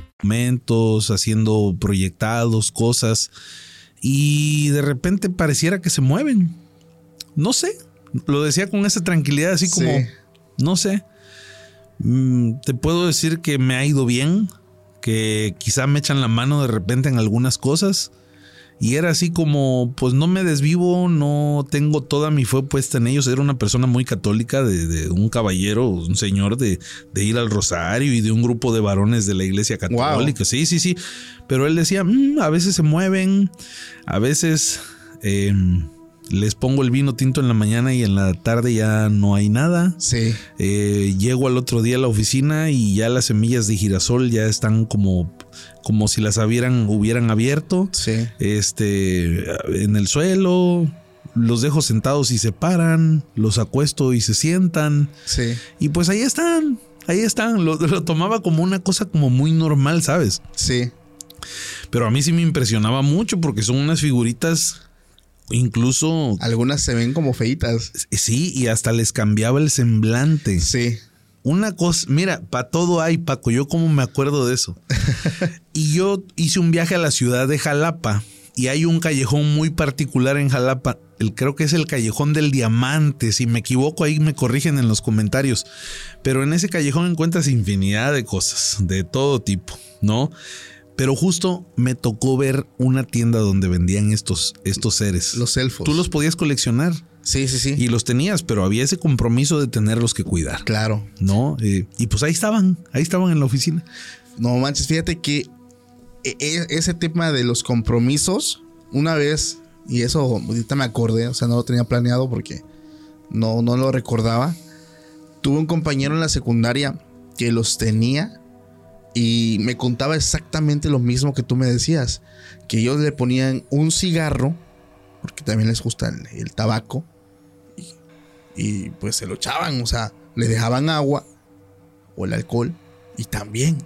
[SPEAKER 2] Documentos, haciendo proyectados, cosas, y de repente pareciera que se mueven. No sé, lo decía con esa tranquilidad, así como,
[SPEAKER 1] Sí.
[SPEAKER 2] no sé. Mm, te puedo decir que me ha ido bien, que quizá me echan la mano de repente en algunas cosas. Y era así como, pues no me desvivo, no tengo toda mi fe puesta en ellos. Era una persona muy católica, de, de un caballero, un señor de, de ir al rosario y de un grupo de varones de la iglesia católica. Sí, sí, sí. Pero él decía, "Mm, a veces se mueven, a veces eh, les pongo el vino tinto en la mañana y en la tarde ya no hay nada.
[SPEAKER 1] Sí.
[SPEAKER 2] Eh, llego al otro día a la oficina y ya las semillas de girasol ya están como, como si las hubieran, hubieran abierto.
[SPEAKER 1] Sí.
[SPEAKER 2] Este, en el suelo, los dejo sentados y se paran, los acuesto y se sientan.
[SPEAKER 1] Sí.
[SPEAKER 2] Y pues ahí están, ahí están. Lo, lo tomaba como una cosa como muy normal, ¿sabes?
[SPEAKER 1] Sí.
[SPEAKER 2] Pero a mí sí me impresionaba mucho porque son unas figuritas incluso...
[SPEAKER 1] Algunas se ven como feitas.
[SPEAKER 2] Sí, y hasta les cambiaba el semblante.
[SPEAKER 1] Sí.
[SPEAKER 2] Una cosa, mira, para todo hay, Paco, yo como me acuerdo de eso. y yo hice un viaje a la ciudad de Jalapa y hay un callejón muy particular en Jalapa, el, creo que es el callejón del diamante, si me equivoco ahí me corrigen en los comentarios, pero en ese callejón encuentras infinidad de cosas, de todo tipo, ¿no? Pero justo me tocó ver una tienda donde vendían estos, estos seres.
[SPEAKER 1] Los elfos.
[SPEAKER 2] Tú los podías coleccionar
[SPEAKER 1] Sí, sí, sí.
[SPEAKER 2] y los tenías, pero había ese compromiso de tenerlos que cuidar.
[SPEAKER 1] Claro.
[SPEAKER 2] ¿no? Eh, y pues ahí estaban, ahí estaban en la oficina.
[SPEAKER 1] No manches, fíjate que e- e- ese tema de los compromisos, una vez, y eso ahorita me acordé, o sea, no lo tenía planeado porque no, no lo recordaba. Tuve un compañero en la secundaria que los tenía y me contaba exactamente lo mismo que tú me decías, que ellos le ponían un cigarro, porque también les gusta el, el tabaco, y, y pues se lo echaban, o sea, le dejaban agua o el alcohol y también.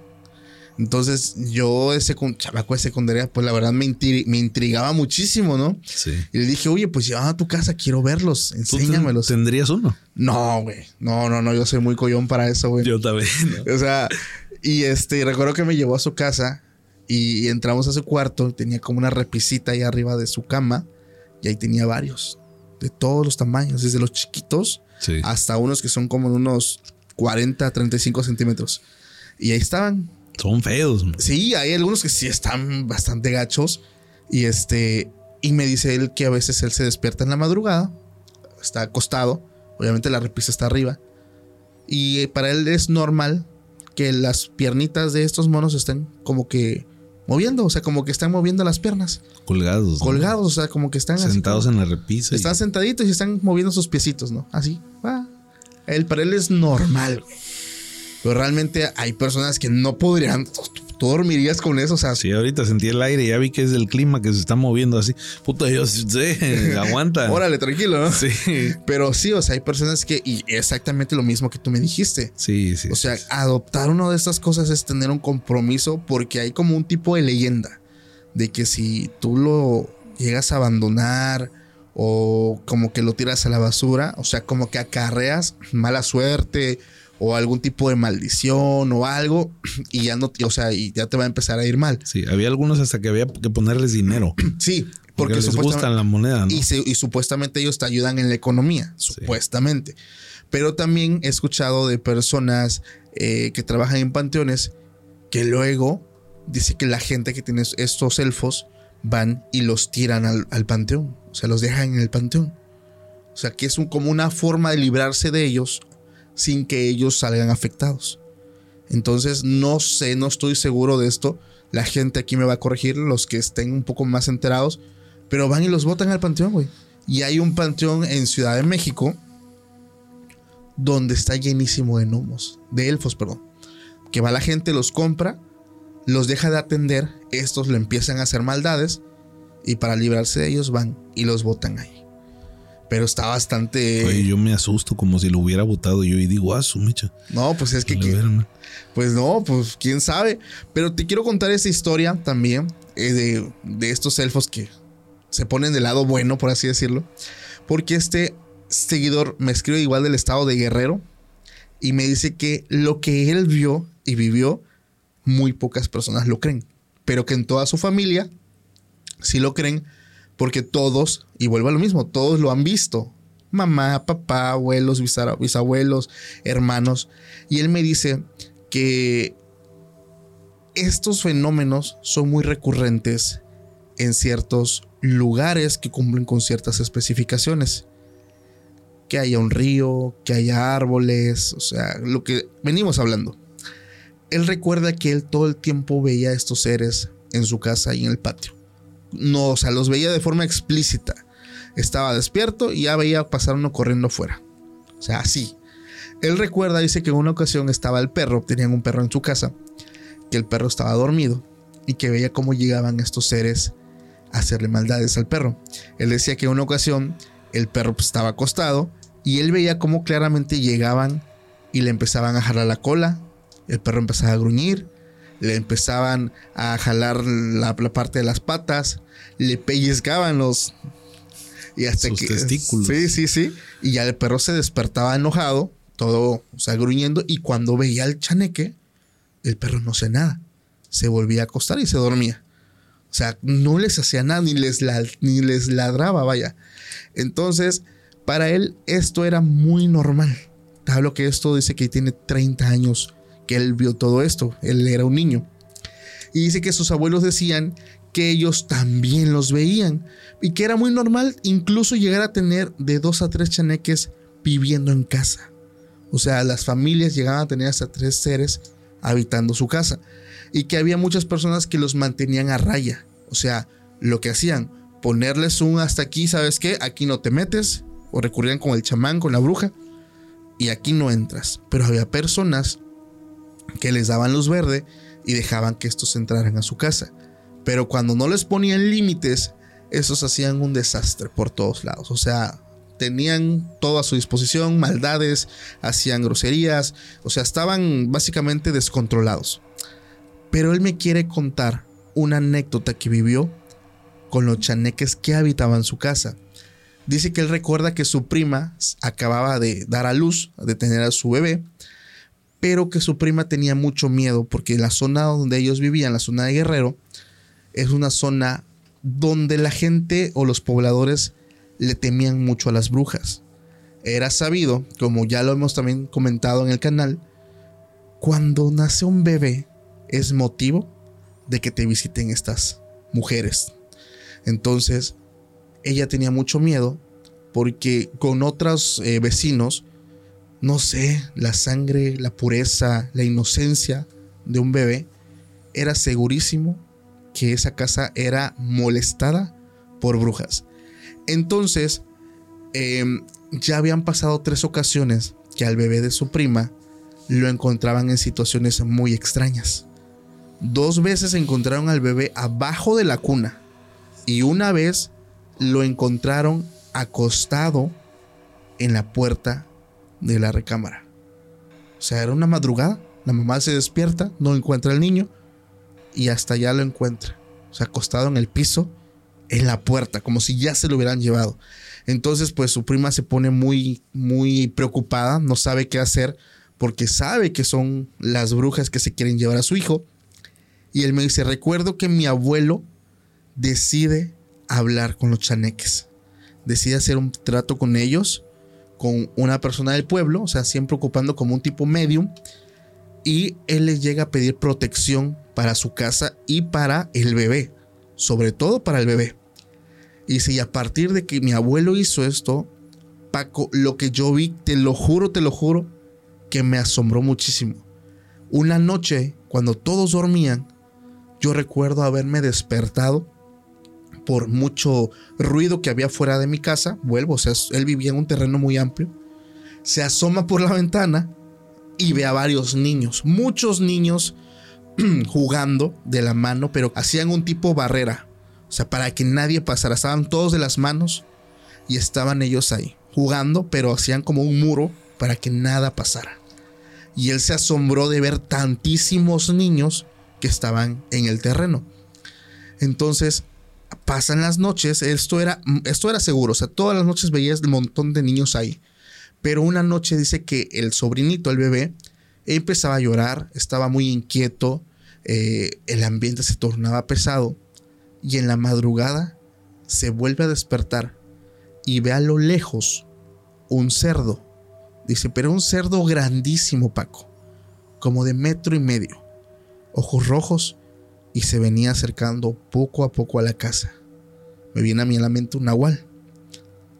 [SPEAKER 1] Entonces, yo, ese chamaco de secundaria, pues la verdad me, me intrigaba muchísimo, ¿no?
[SPEAKER 2] Sí.
[SPEAKER 1] Y le dije, oye, pues llévame a tu casa, quiero verlos,
[SPEAKER 2] ¿Tú
[SPEAKER 1] enséñamelos.
[SPEAKER 2] tendrías uno?
[SPEAKER 1] No, güey. No, no, no, yo soy muy collón para eso, güey.
[SPEAKER 2] Yo también. ¿no?
[SPEAKER 1] O sea, y este, recuerdo que me llevó a su casa y entramos a su cuarto. Tenía como una repisita ahí arriba de su cama y ahí tenía varios de todos los tamaños, desde los chiquitos
[SPEAKER 2] Sí.
[SPEAKER 1] hasta unos que son como unos 40, 35 centímetros. Y ahí estaban.
[SPEAKER 2] Son feos. man.
[SPEAKER 1] Sí, hay algunos que sí están bastante gachos. Y este, y me dice él que a veces él se despierta en la madrugada, está acostado, obviamente la repisa está arriba. Y eh, para él es normal que las piernitas de estos monos estén como que moviendo, o sea, como que están moviendo las piernas,
[SPEAKER 2] Colgados. ¿no?
[SPEAKER 1] colgados, o sea, como que están
[SPEAKER 2] Sentados en la repisa. y-
[SPEAKER 1] están sentaditos y están moviendo sus piecitos, ¿no? Así. Él, para él es normal. güey. Pero realmente hay personas que no podrían. Tú, dormirías con eso, o sea,
[SPEAKER 2] Sí, ahorita sentí el aire y ya vi que es el clima que se está moviendo así. Puta, yo sé, aguanta.
[SPEAKER 1] órale, tranquilo, ¿no?
[SPEAKER 2] Sí.
[SPEAKER 1] Pero sí, o sea, hay personas que. Y exactamente lo mismo que tú me dijiste.
[SPEAKER 2] Sí, sí.
[SPEAKER 1] O sea, adoptar una de estas cosas es tener un compromiso porque hay como un tipo de leyenda de que si tú lo llegas a abandonar o como que lo tiras a la basura, o sea, como que acarreas mala suerte o algún tipo de maldición o algo y ya no, o sea, y ya te va a empezar a ir mal.
[SPEAKER 2] Sí, había algunos hasta que había que ponerles dinero.
[SPEAKER 1] Sí,
[SPEAKER 2] Porque,
[SPEAKER 1] porque,
[SPEAKER 2] les
[SPEAKER 1] supuestamente-
[SPEAKER 2] gusta la moneda, ¿no?
[SPEAKER 1] y, se- y supuestamente ellos te ayudan en la economía, supuestamente. Pero también he escuchado de personas eh, que trabajan en panteones que luego dice que la gente que tiene estos elfos van y los tiran al, al panteón, o sea, los dejan en el panteón. O sea, que es un- como una forma de librarse de ellos sin que ellos salgan afectados. Entonces, no sé, no estoy seguro de esto. La gente aquí me va a corregir, los que estén un poco más enterados, pero van y los botan al panteón, güey. Y hay un panteón en Ciudad de México donde está llenísimo de gnomos, de elfos, perdón. Que va la gente, los compra, los deja de atender, estos le empiezan a hacer maldades y para librarse de ellos van y los botan ahí. Pero está bastante...
[SPEAKER 2] Oye, yo me asusto como si lo hubiera votado yo y digo, ah, su mecha.
[SPEAKER 1] No, pues es que...
[SPEAKER 2] Ver.
[SPEAKER 1] Pues no, pues quién sabe. Pero te quiero contar esta historia también eh, de, de estos elfos que se ponen del lado bueno, por así decirlo. Porque este seguidor me escribe igual del estado de Guerrero y me dice que lo que él vio y vivió, muy pocas personas lo creen. Pero que en toda su familia sí lo creen porque todos, y vuelvo a lo mismo, todos lo han visto. Mamá, papá, abuelos, bisabuelos, hermanos. Y él me dice que estos fenómenos son muy recurrentes en ciertos lugares que cumplen con ciertas especificaciones. Que haya un río, que haya árboles, o sea, lo que venimos hablando. Él recuerda que él todo el tiempo veía a estos seres en su casa y en el patio. No, o sea, los veía de forma explícita. Estaba despierto y ya veía pasar uno corriendo fuera. O sea, así. Él recuerda, dice que en una ocasión estaba el perro, tenían un perro en su casa, que el perro estaba dormido y que veía cómo llegaban estos seres a hacerle maldades al perro. Él decía que en una ocasión el perro pues, estaba acostado y él veía cómo claramente llegaban y le empezaban a jalar la cola, el perro empezaba a gruñir, le empezaban a jalar la, la parte de las patas, le pellizcaban los... Y hasta
[SPEAKER 2] Sus
[SPEAKER 1] que...
[SPEAKER 2] testículos.
[SPEAKER 1] Sí, sí, sí. Y ya el perro se despertaba enojado, todo, o sea, gruñendo, y cuando veía al chaneque, el perro no hacía nada. Se volvía a acostar y se dormía. O sea, no les hacía nada, ni les, la- ni les ladraba, vaya. Entonces, para él esto era muy normal. Te hablo que esto dice que tiene 30 años que él vio todo esto. Él era un niño. Y dice que sus abuelos decían que ellos también los veían y que era muy normal incluso llegar a tener de dos a tres chaneques viviendo en casa. O sea, las familias llegaban a tener hasta tres seres habitando su casa y que había muchas personas que los mantenían a raya. O sea, lo que hacían, ponerles un hasta aquí, ¿sabes qué? Aquí no te metes o recurrían con el chamán, con la bruja y aquí no entras. Pero había personas que les daban luz verde y dejaban que estos entraran a su casa. Pero cuando no les ponían límites, estos hacían un desastre por todos lados. O sea, tenían todo a su disposición, maldades, hacían groserías, o sea, estaban básicamente descontrolados. Pero él me quiere contar una anécdota que vivió con los chaneques que habitaban su casa. Dice que él recuerda que su prima acababa de dar a luz, de tener a su bebé, pero que su prima tenía mucho miedo porque la zona donde ellos vivían, la zona de Guerrero, es una zona donde la gente o los pobladores le temían mucho a las brujas. Era sabido, como ya lo hemos también comentado en el canal, cuando nace un bebé es motivo de que te visiten estas mujeres. Entonces, ella tenía mucho miedo porque con otros eh, vecinos, no sé, la sangre, la pureza, la inocencia de un bebé, era segurísimo que esa casa era molestada por brujas. Entonces, em, ya habían pasado tres ocasiones que al bebé de su prima lo encontraban en situaciones muy extrañas. Dos veces encontraron al bebé abajo de la cuna y una vez lo encontraron acostado en la puerta de la recámara. O sea, era una madrugada, la mamá se despierta, no encuentra al niño y hasta allá lo encuentra. O sea, acostado en el piso, en la puerta, como si ya se lo hubieran llevado. Entonces, pues su prima se pone muy, muy preocupada, no sabe qué hacer, porque sabe que son las brujas que se quieren llevar a su hijo. Y él me dice, recuerdo que mi abuelo decide hablar con los chaneques, decide hacer un trato con ellos, con una persona del pueblo, o sea, siempre ocupando como un tipo medium, y él les llega a pedir protección para su casa y para el bebé, sobre todo para el bebé. Y si a partir de que mi abuelo hizo esto, Paco, lo que yo vi, te lo juro, te lo juro, que me asombró muchísimo. Una noche, cuando todos dormían, yo recuerdo haberme despertado por mucho ruido que había fuera de mi casa. Vuelvo, o sea, él vivía en un terreno muy amplio. Se asoma por la ventana y ve a varios niños, muchos niños jugando de la mano, pero hacían un tipo barrera. O sea, para que nadie pasara. Estaban todos de las manos y estaban ellos ahí, jugando, pero hacían como un muro para que nada pasara. Y él se asombró de ver tantísimos niños que estaban en el terreno. Entonces, pasan las noches, esto era, esto era seguro, o sea, todas las noches veías un montón de niños ahí. Pero una noche dice que el sobrinito, el bebé, empezaba a llorar, estaba muy inquieto, eh, el ambiente se tornaba pesado y en la madrugada se vuelve a despertar y ve a lo lejos un cerdo. Dice, pero un cerdo grandísimo, Paco, como de metro y medio, ojos rojos y se venía acercando poco a poco a la casa. Me viene a mí a la mente un nahual,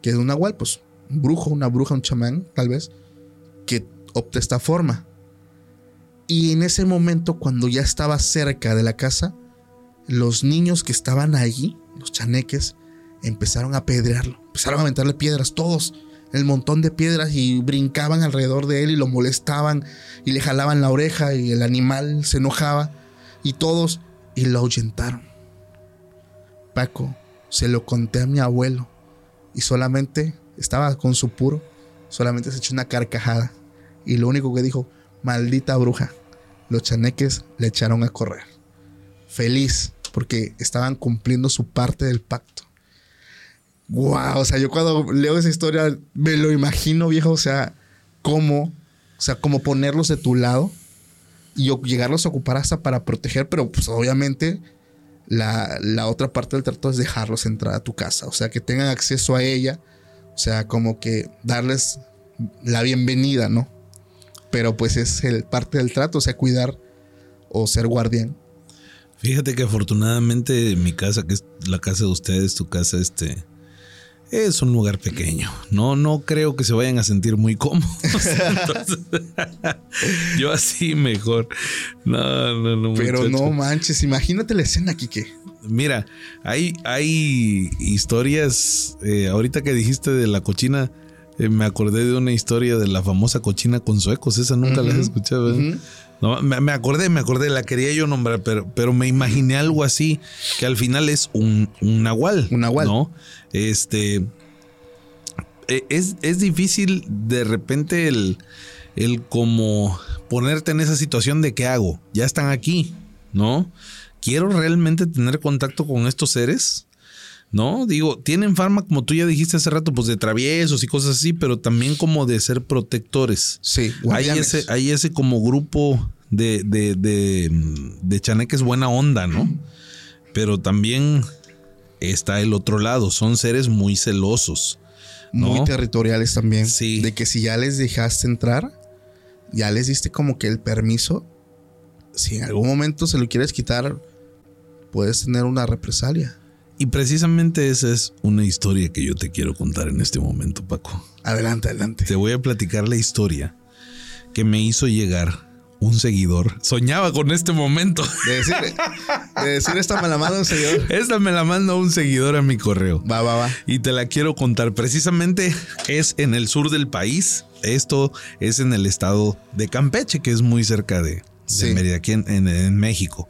[SPEAKER 1] que es un nahual, pues un brujo, una bruja, un chamán, tal vez, que opta esta forma. Y en ese momento, cuando ya estaba cerca de la casa, los niños que estaban allí, los chaneques, empezaron a apedrearlo, empezaron a aventarle piedras, todos, el montón de piedras y brincaban alrededor de él y lo molestaban y le jalaban la oreja y el animal se enojaba y todos y lo ahuyentaron. Paco, se lo conté a mi abuelo y solamente estaba con su puro, solamente se echó una carcajada y lo único que dijo, maldita bruja, los chaneques le echaron a correr. Feliz porque estaban cumpliendo su parte del pacto. Wow, o sea, yo cuando leo esa historia me lo imagino, viejo, o sea, cómo, o sea, ponerlos de tu lado y llegarlos a ocupar hasta para proteger, pero pues obviamente la, la, otra parte del trato es dejarlos entrar a tu casa, o sea, que tengan acceso a ella, o sea, como que darles la bienvenida, ¿no? Pero pues es el parte del trato, o sea, cuidar o ser guardián.
[SPEAKER 2] Fíjate que afortunadamente mi casa, que es la casa de ustedes, tu casa, este, es un lugar pequeño. No, no creo que se vayan a sentir muy cómodos. yo así mejor. No, no, no.
[SPEAKER 1] Pero no manches, imagínate la escena, Kike.
[SPEAKER 2] Mira, hay, hay historias. Eh, ahorita que dijiste de la cochina, eh, me acordé de una historia de la famosa cochina con suecos. Esa nunca la has escuchado. ¿eh? No, me, acordé, me acordé, la quería yo nombrar, pero, pero me imaginé algo así, que al final es un, un nahual.
[SPEAKER 1] Un nahual.
[SPEAKER 2] ¿No? Este. Es, es difícil de repente el, el como ponerte en esa situación de qué hago. Ya están aquí, ¿no? ¿Quiero realmente tener contacto con estos seres? ¿No? Digo, tienen fama, como tú ya dijiste hace rato, pues de traviesos y cosas así, pero también como de ser protectores.
[SPEAKER 1] Sí,
[SPEAKER 2] Hay ese, hay ese como grupo de, de, de, de chaneques buena onda, ¿no? Pero también está el otro lado, son seres muy celosos. ¿no?
[SPEAKER 1] Muy territoriales también.
[SPEAKER 2] Sí.
[SPEAKER 1] De que si ya les dejaste entrar, ya les diste como que el permiso. Si en algún momento se lo quieres quitar, puedes tener una represalia.
[SPEAKER 2] Y precisamente esa es una historia que yo te quiero contar en este momento, Paco.
[SPEAKER 1] Adelante, adelante.
[SPEAKER 2] Te voy a platicar la historia que me hizo llegar un seguidor. Soñaba con este momento.
[SPEAKER 1] De decir, de decir esta me la manda un seguidor.
[SPEAKER 2] Esta me la manda un seguidor a mi correo.
[SPEAKER 1] Va, va, va.
[SPEAKER 2] Y te la quiero contar. Precisamente es en el sur del país. Esto es en el estado de Campeche, que es muy cerca de, de
[SPEAKER 1] Sí.
[SPEAKER 2] Mérida, aquí en, en- en México.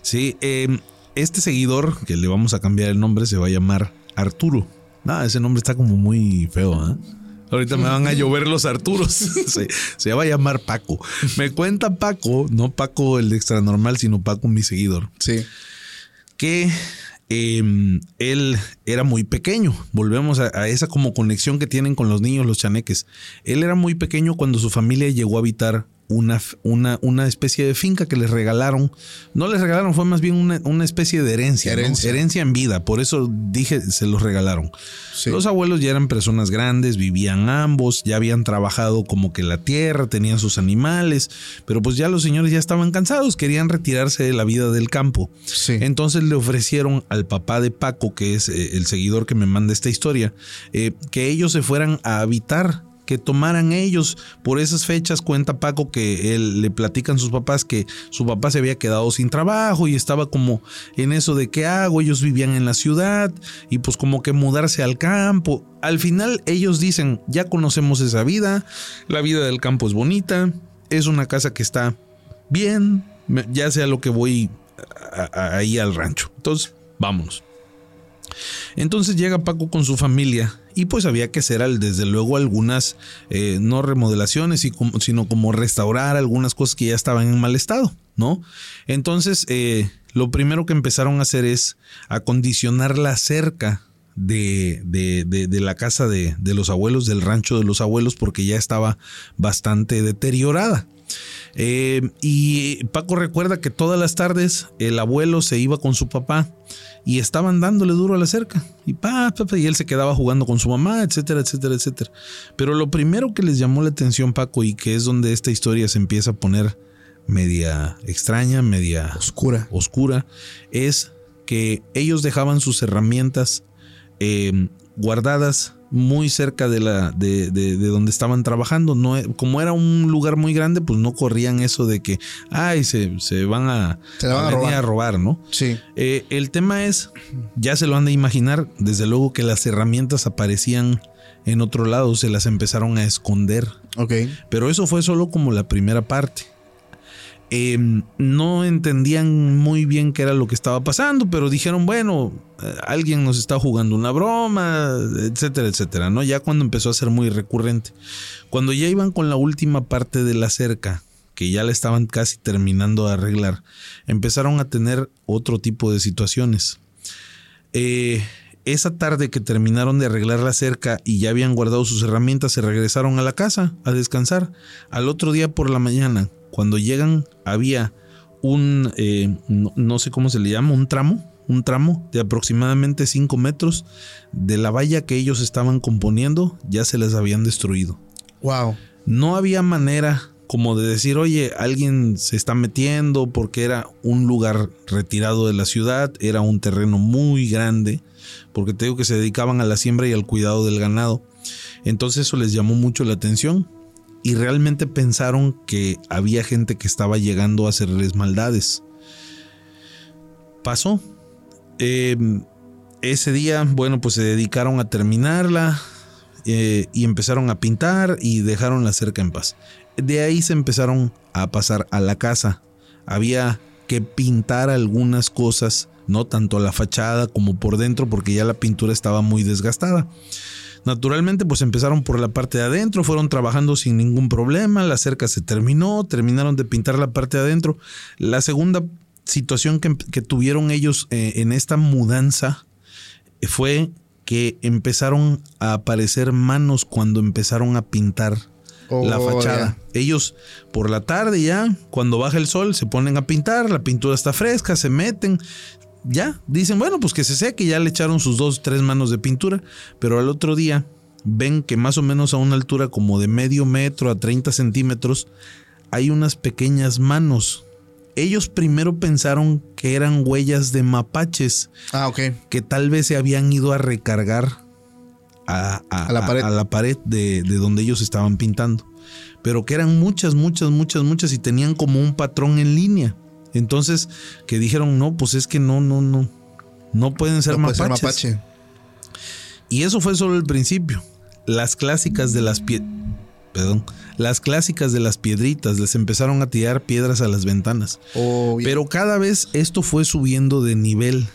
[SPEAKER 2] Sí, eh, este seguidor, que le vamos a cambiar el nombre, se va a llamar Arturo. No, ese nombre está como muy feo, ¿ah? Ahorita me van a llover los Arturos. Se, se va a llamar Paco. Me cuenta Paco, no Paco el de extra normal, sino Paco mi seguidor
[SPEAKER 1] Sí.
[SPEAKER 2] que eh, él era muy pequeño. Volvemos a, a esa como conexión que tienen con los niños, los chaneques. Él era muy pequeño cuando su familia llegó a habitar una, una, una especie de finca que les regalaron. No les regalaron, fue más bien una, una especie de herencia. ¿no?
[SPEAKER 1] Herencia.
[SPEAKER 2] Herencia en vida. Por eso dije, se los regalaron.
[SPEAKER 1] Sí.
[SPEAKER 2] Los abuelos ya eran personas grandes, vivían ambos, ya habían trabajado como que la tierra, tenían sus animales, pero pues ya los señores ya estaban cansados, querían retirarse de la vida del campo.
[SPEAKER 1] Sí.
[SPEAKER 2] Entonces le ofrecieron al papá de Paco, que es eh, el seguidor que me manda esta historia, eh, que ellos se fueran a habitar que tomaran ellos. Por esas fechas cuenta Paco que él le platican sus papás que su papá se había quedado sin trabajo y estaba como en eso de qué hago ellos vivían en la ciudad y pues como que mudarse al campo al final ellos dicen ya conocemos esa vida la vida del campo es bonita es una casa que está bien ya sea lo que voy ahí al rancho entonces vámonos entonces llega Paco con su familia y pues había que hacer desde luego algunas, eh, no remodelaciones, sino como restaurar algunas cosas que ya estaban en mal estado, ¿no? Entonces eh, lo primero que empezaron a hacer es acondicionar la cerca de, de- de- de la casa de, de los abuelos, del rancho de los abuelos, porque ya estaba bastante deteriorada. Eh, y Paco recuerda que todas las tardes el abuelo se iba con su papá y estaban dándole duro a la cerca. Y, pa, pa, pa, y él se quedaba jugando con su mamá, etcétera, etcétera, etcétera. Pero lo primero que les llamó la atención, Paco, y que es donde esta historia se empieza a poner media extraña, media
[SPEAKER 1] Oscura.
[SPEAKER 2] oscura, es que ellos dejaban sus herramientas eh, guardadas muy cerca de la de, de- de donde estaban trabajando. No, e- como era un lugar muy grande, pues no corrían eso de que ay se, se van a,
[SPEAKER 1] Se la van a
[SPEAKER 2] venir
[SPEAKER 1] robar.
[SPEAKER 2] a robar, ¿no?
[SPEAKER 1] Sí.
[SPEAKER 2] Eh, el tema es, ya se lo han de imaginar, desde luego que las herramientas aparecían en otro lado, se las empezaron a esconder.
[SPEAKER 1] Ok.
[SPEAKER 2] Pero eso fue solo como la primera parte. Eh, no entendían muy bien qué era lo que estaba pasando, pero dijeron, bueno, eh, alguien nos está jugando una broma, etcétera, etcétera, ¿no? Ya cuando empezó a ser muy recurrente. Cuando ya iban con la última parte de la cerca, que ya la estaban casi terminando de arreglar, empezaron a tener otro tipo de situaciones. Eh, esa tarde que terminaron de arreglar la cerca y ya habían guardado sus herramientas, se regresaron a la casa a descansar. Al otro día por la mañana, cuando llegan, había un, eh, no, no sé cómo se le llama, un tramo, un tramo de aproximadamente 5 metros de la valla que ellos estaban componiendo, ya se les habían destruido
[SPEAKER 1] Wow.
[SPEAKER 2] no había manera como de decir, oye, alguien se está metiendo porque era un lugar retirado de la ciudad, era un terreno muy grande, porque te digo que se dedicaban a la siembra y al cuidado del ganado. Entonces eso les llamó mucho la atención y realmente pensaron que había gente que estaba llegando a hacerles maldades. Pasó. Eh, ese día, bueno, pues se dedicaron a terminarla, eh, y empezaron a pintar y dejaron la cerca en paz. De ahí se empezaron a pasar a la casa. Había que pintar algunas cosas, no tanto la fachada como por dentro, porque ya la pintura estaba muy desgastada. Naturalmente, pues empezaron por la parte de adentro, fueron trabajando sin ningún problema, la cerca se terminó, terminaron de pintar la parte de adentro. La segunda situación que, que tuvieron ellos eh, en esta mudanza eh, fue que empezaron a aparecer manos cuando empezaron a pintar la
[SPEAKER 1] Oh,
[SPEAKER 2] fachada. Ellos por la tarde ya, cuando baja el sol, se ponen a pintar, la pintura está fresca, se meten, ya, dicen, bueno, pues que se seque, ya le echaron sus dos, tres manos de pintura, pero al otro día ven que más o menos a una altura como de medio metro a 30 centímetros, hay unas pequeñas manos. Ellos primero pensaron que eran huellas de mapaches
[SPEAKER 1] Ah, ok.
[SPEAKER 2] que tal vez se habían ido a recargar a, a-
[SPEAKER 1] A la pared.
[SPEAKER 2] a la pared de, de donde ellos estaban pintando. Pero que eran muchas, muchas, muchas, muchas y tenían como un patrón en línea. Entonces, que dijeron, no, pues es que no, no, no. No pueden ser
[SPEAKER 1] No puede ser
[SPEAKER 2] mapaches.
[SPEAKER 1] mapache.
[SPEAKER 2] Y eso fue solo el principio. Las clásicas de las pie- perdón, las clásicas de las piedritas les empezaron a tirar piedras a las ventanas.
[SPEAKER 1] Oh.
[SPEAKER 2] Pero cada vez esto fue subiendo de nivel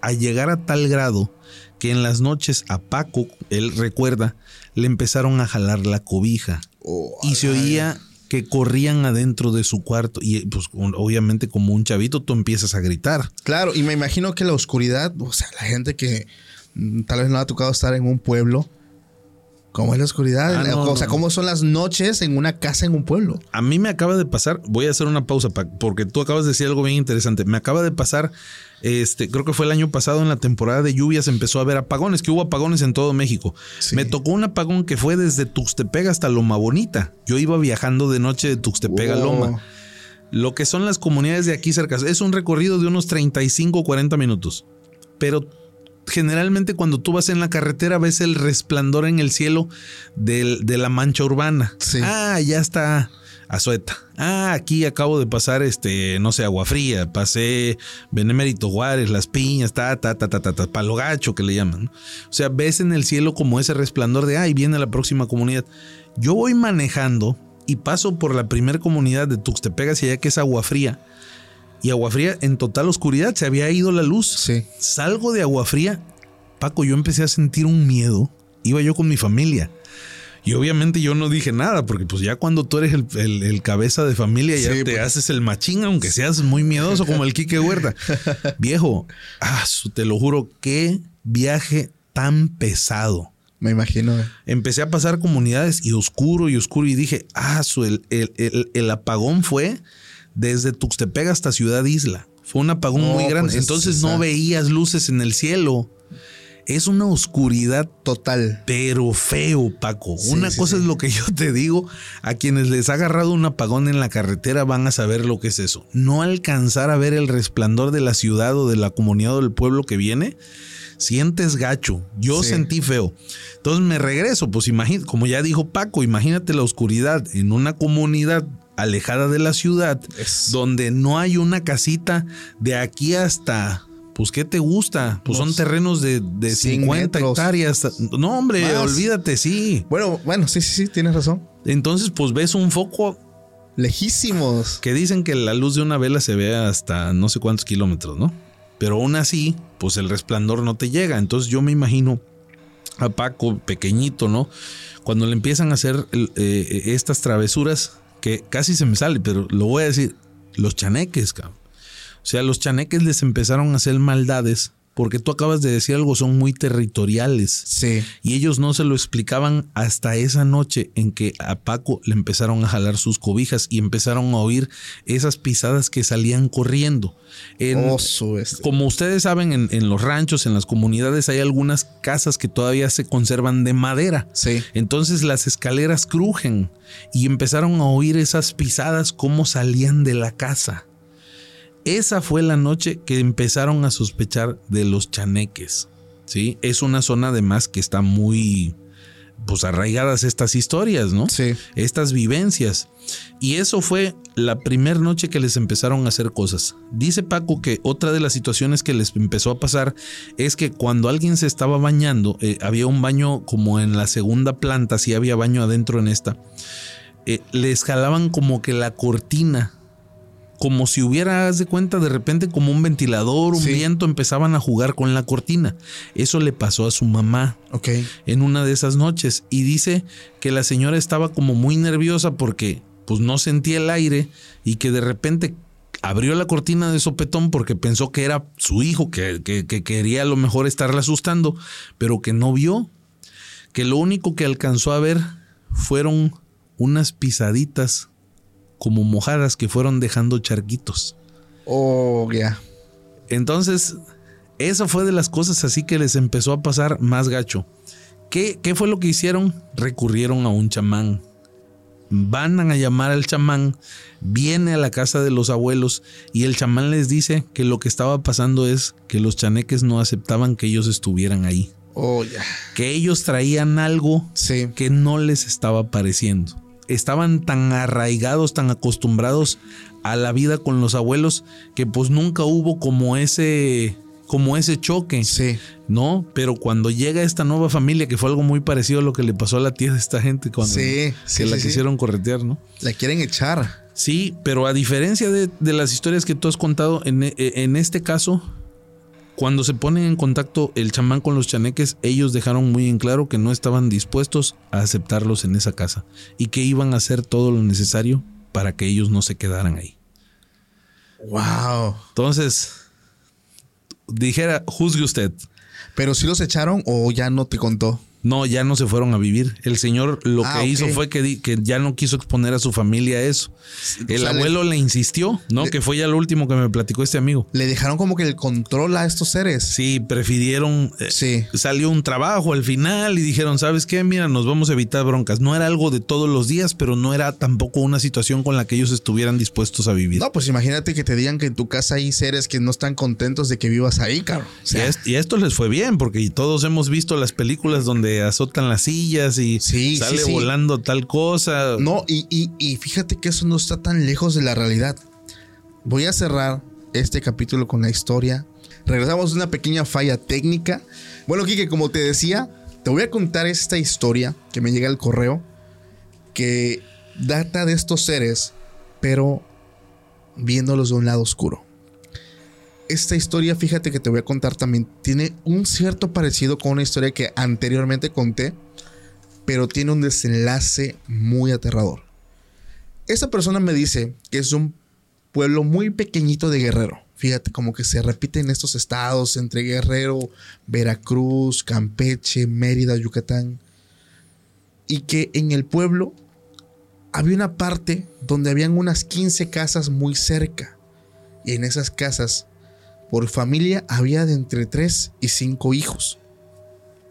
[SPEAKER 2] a llegar a tal grado que en las noches a Paco, él recuerda, le empezaron a jalar la cobija
[SPEAKER 1] Oh,
[SPEAKER 2] y se oía que corrían adentro de su cuarto y pues obviamente como un chavito tú empiezas a gritar.
[SPEAKER 1] Claro, y me imagino que la oscuridad, o sea, la gente que mm, tal vez no ha tocado estar en un pueblo, ¿cómo es la oscuridad?
[SPEAKER 2] Ah, no,
[SPEAKER 1] o sea,
[SPEAKER 2] no.
[SPEAKER 1] ¿cómo son las noches en una casa en un pueblo?
[SPEAKER 2] A mí me acaba de pasar, voy a hacer una pausa pa- porque tú acabas de decir algo bien interesante. Me acaba de pasar, este, creo que fue el año pasado en la temporada de lluvias empezó a haber apagones, que hubo apagones en todo México.
[SPEAKER 1] Sí.
[SPEAKER 2] Me tocó un apagón que fue desde Tuxtepec hasta Loma Bonita. Yo iba viajando de noche de Tuxtepec a. Loma. Lo que son las comunidades de aquí cerca. Es un recorrido de unos 35 o 40 minutos. Pero generalmente cuando tú vas en la carretera ves el resplandor en el cielo del- de la mancha urbana.
[SPEAKER 1] Sí.
[SPEAKER 2] Ah, ya está Azueta. Ah, aquí acabo de pasar este, no sé, agua fría. Pasé Benemérito Juárez, Las Piñas, ta, ta, ta, ta, ta, ta, Palo Gacho que le llaman. ¿no? O sea, ves en el cielo como ese resplandor de, ay, viene la próxima comunidad. Yo voy manejando y paso por la primera comunidad de Tuxtepec hacia allá que es agua fría. Y agua fría en total oscuridad, se había ido la luz.
[SPEAKER 1] Sí.
[SPEAKER 2] Salgo de agua fría, Paco, yo empecé a sentir un miedo. Iba yo con mi familia. Y obviamente yo no dije nada, porque pues ya cuando tú eres el, el- el cabeza de familia, ya
[SPEAKER 1] Sí,
[SPEAKER 2] te
[SPEAKER 1] pues.
[SPEAKER 2] haces el machín, aunque seas muy miedoso como el Quique Huerta. Viejo, ah, te lo juro, qué viaje tan pesado.
[SPEAKER 1] Me imagino. eh.
[SPEAKER 2] Empecé a pasar comunidades y oscuro y oscuro y dije, ah, su- el, el- el- el apagón fue desde Tuxtepec hasta Ciudad Isla. Fue un apagón
[SPEAKER 1] No,
[SPEAKER 2] muy grande.
[SPEAKER 1] pues es-
[SPEAKER 2] Entonces
[SPEAKER 1] es-
[SPEAKER 2] no veías luces en el cielo. Es una oscuridad
[SPEAKER 1] Total.
[SPEAKER 2] pero feo, Paco.
[SPEAKER 1] Sí,
[SPEAKER 2] Una
[SPEAKER 1] sí,
[SPEAKER 2] cosa
[SPEAKER 1] sí.
[SPEAKER 2] es lo que yo te digo, a quienes les ha agarrado un apagón en la carretera van a saber lo que es eso. No alcanzar a ver el resplandor de la ciudad o de la comunidad o del pueblo que viene, sientes gacho. Yo sentí feo. Entonces me regreso, pues imagínate, como ya dijo Paco, imagínate la oscuridad en una comunidad alejada de la ciudad,
[SPEAKER 1] Es-
[SPEAKER 2] donde no hay una casita de aquí hasta... Pues, ¿qué te gusta? Pues son terrenos de, de
[SPEAKER 1] 100
[SPEAKER 2] 50
[SPEAKER 1] metros.
[SPEAKER 2] hectáreas. No, hombre,
[SPEAKER 1] Más.
[SPEAKER 2] olvídate, sí.
[SPEAKER 1] Bueno, bueno, sí, sí, sí, tienes razón.
[SPEAKER 2] Entonces, pues ves un foco
[SPEAKER 1] Lejísimos.
[SPEAKER 2] que dicen que la luz de una vela se ve hasta no sé cuántos kilómetros, ¿no? Pero aún así, pues el resplandor no te llega. Entonces yo me imagino a Paco pequeñito, ¿no? Cuando le empiezan a hacer el- eh, estas travesuras, que casi se me sale, pero lo voy a decir, los chaneques, cabrón. O sea, los chaneques les empezaron a hacer maldades, porque tú acabas de decir algo, son muy territoriales.
[SPEAKER 1] Sí.
[SPEAKER 2] Y ellos no se lo explicaban hasta esa noche en que a Paco le empezaron a jalar sus cobijas y empezaron a oír esas pisadas que salían corriendo. En-
[SPEAKER 1] Oso este.
[SPEAKER 2] como ustedes saben, en, en los ranchos, en las comunidades, hay algunas casas que todavía se conservan de madera.
[SPEAKER 1] Sí.
[SPEAKER 2] Entonces las escaleras crujen y empezaron a oír esas pisadas como salían de la casa. Esa fue la noche que empezaron a sospechar de los chaneques. ¿sí? Es una zona además que está muy pues arraigadas estas historias, ¿no?
[SPEAKER 1] Sí.
[SPEAKER 2] Estas vivencias. Y eso fue la primera noche que les empezaron a hacer cosas. Dice Paco que otra de las situaciones que les empezó a pasar es que cuando alguien se estaba bañando, eh, había un baño como en la segunda planta, si había baño adentro en esta, eh, les jalaban como que la cortina, como si hubiera, haz de cuenta, de repente como un ventilador, un
[SPEAKER 1] Sí.
[SPEAKER 2] viento, empezaban a jugar con la cortina. Eso le pasó a su mamá en una de esas noches y dice que la señora estaba como muy nerviosa porque pues no sentía el aire y que de repente abrió la cortina de sopetón porque pensó que era su hijo, que, que- que quería a lo mejor estarle asustando, pero que no vio, que lo único que alcanzó a ver fueron unas pisaditas como mojadas que fueron dejando charquitos.
[SPEAKER 1] Oh, ya.
[SPEAKER 2] Entonces, esa fue de las cosas así que les empezó a pasar más gacho. ¿Qué, qué fue lo que hicieron? Recurrieron a un chamán. Van a llamar al chamán, viene a la casa de los abuelos y el chamán les dice que lo que estaba pasando es que los chaneques no aceptaban que ellos estuvieran ahí,
[SPEAKER 1] Oh, ya.
[SPEAKER 2] que ellos traían algo
[SPEAKER 1] Sí.
[SPEAKER 2] que no les estaba pareciendo. Estaban tan arraigados, tan acostumbrados a la vida con los abuelos que pues nunca hubo como ese como ese choque,
[SPEAKER 1] Sí.
[SPEAKER 2] ¿no? Pero cuando llega esta nueva familia, que fue algo muy parecido a lo que le pasó a la tía de esta gente cuando
[SPEAKER 1] Sí,
[SPEAKER 2] que
[SPEAKER 1] sí,
[SPEAKER 2] la
[SPEAKER 1] sí,
[SPEAKER 2] quisieron corretear, ¿no?
[SPEAKER 1] La quieren echar.
[SPEAKER 2] Sí, pero a diferencia de, de las historias que tú has contado, en, e- en este caso, cuando se ponen en contacto el chamán con los chaneques, ellos dejaron muy en claro que no estaban dispuestos a aceptarlos en esa casa y que iban a hacer todo lo necesario para que ellos no se quedaran ahí.
[SPEAKER 1] Wow.
[SPEAKER 2] Entonces, dijera, juzgue usted.
[SPEAKER 1] Pero si los echaron o ya no te contó.
[SPEAKER 2] No, ya no se fueron a vivir. El señor lo
[SPEAKER 1] Ah,
[SPEAKER 2] que hizo fue que, que ya no quiso exponer a su familia a eso. El
[SPEAKER 1] sea,
[SPEAKER 2] abuelo le insistió, ¿no?
[SPEAKER 1] le-
[SPEAKER 2] que fue ya lo último que me platicó este amigo.
[SPEAKER 1] Le dejaron como que el control a estos seres.
[SPEAKER 2] Sí, prefirieron. eh,
[SPEAKER 1] Sí.
[SPEAKER 2] Salió un trabajo al final y dijeron: ¿Sabes qué? Mira, nos vamos a evitar broncas. No era algo de todos los días, pero no era tampoco una situación con la que ellos estuvieran dispuestos a vivir.
[SPEAKER 1] No, pues imagínate que te digan que en tu casa hay seres que no están contentos de que vivas ahí, cabrón. O
[SPEAKER 2] Y, y esto les fue bien, porque todos hemos visto las películas donde azotan las sillas y
[SPEAKER 1] Sí,
[SPEAKER 2] sale
[SPEAKER 1] sí, sí.
[SPEAKER 2] volando tal cosa.
[SPEAKER 1] No, y, y- y fíjate que eso no está tan lejos de la realidad. Voy a cerrar este capítulo con la historia. Regresamos de una pequeña falla técnica. Bueno, Kike, como te decía, te voy a contar esta historia que me llega al correo que data de estos seres, pero viéndolos de un lado oscuro. Esta historia, fíjate que te voy a contar también, tiene un cierto parecido con una historia que anteriormente conté, pero tiene un desenlace muy aterrador. Esta persona me dice que es un pueblo muy pequeñito de Guerrero. Fíjate, como que se repite en estos estados entre Guerrero, Veracruz, Campeche, Mérida, Yucatán. Y que en el pueblo había una parte donde habían unas 15 casas muy cerca. Y en esas casas, por familia, había de entre 3 y 5 hijos.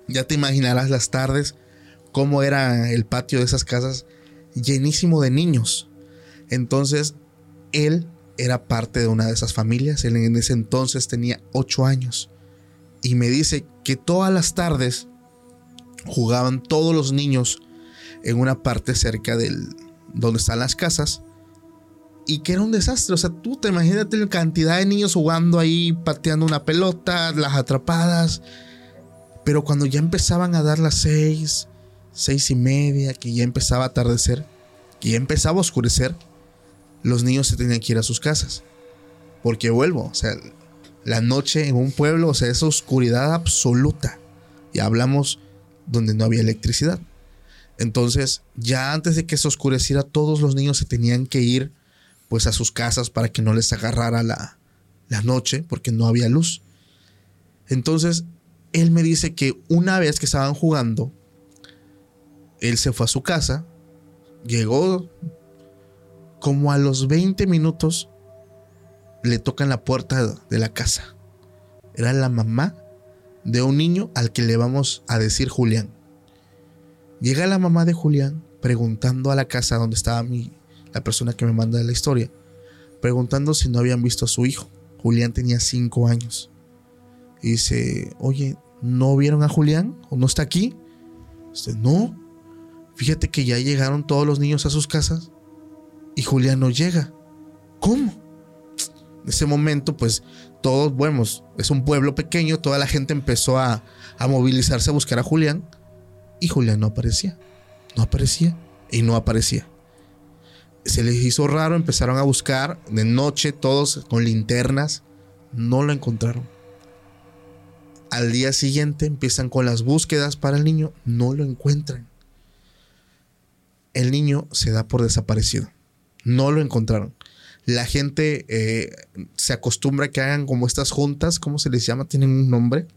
[SPEAKER 1] Ya te imaginarás las tardes cómo era el patio de esas casas llenísimo de niños. Entonces, él era parte de una de esas familias. Él en ese entonces tenía 8 años. Y me dice que todas las tardes jugaban todos los niños en una parte cerca del donde están las casas. Y que era un desastre. O sea, tú te imagínate la cantidad de niños jugando ahí, pateando una pelota, las atrapadas. Pero cuando ya empezaban a dar las seis, seis y media, que ya empezaba a atardecer, que ya empezaba a oscurecer, los niños se tenían que ir a sus casas. Porque vuelvo, o sea, la noche en un pueblo, o sea, es oscuridad absoluta. Y hablamos donde no había electricidad. Entonces, ya antes de que se oscureciera, todos los niños se tenían que ir pues a sus casas para que no les agarrara la, la noche, porque no había luz. Entonces, él me dice que una vez que estaban jugando, él se fue a su casa, llegó como a los 20 minutos, le tocan la puerta de la casa. Era la mamá de un niño al que le vamos a decir Julián. Llega la mamá de Julián preguntando a la casa donde estaba mi, la persona que me manda la historia, preguntando si no habían visto a su hijo. Julián tenía 5 años. Y dice, oye, ¿no vieron a Julián? ¿O no está aquí? Dice, no. Fíjate que ya llegaron todos los niños a sus casas y Julián no llega. ¿Cómo? En ese momento, pues todos, bueno, es un pueblo pequeño, toda la gente empezó a, a movilizarse a buscar a Julián y Julián no aparecía. No aparecía y no aparecía. Se les hizo raro, empezaron a buscar de noche, todos con linternas, no lo encontraron. Al día siguiente empiezan con las búsquedas para el niño, no lo encuentran. El niño se da por desaparecido. No lo encontraron. La gente eh, se acostumbra a que hagan como estas juntas, ¿cómo se les llama? Tienen un nombre.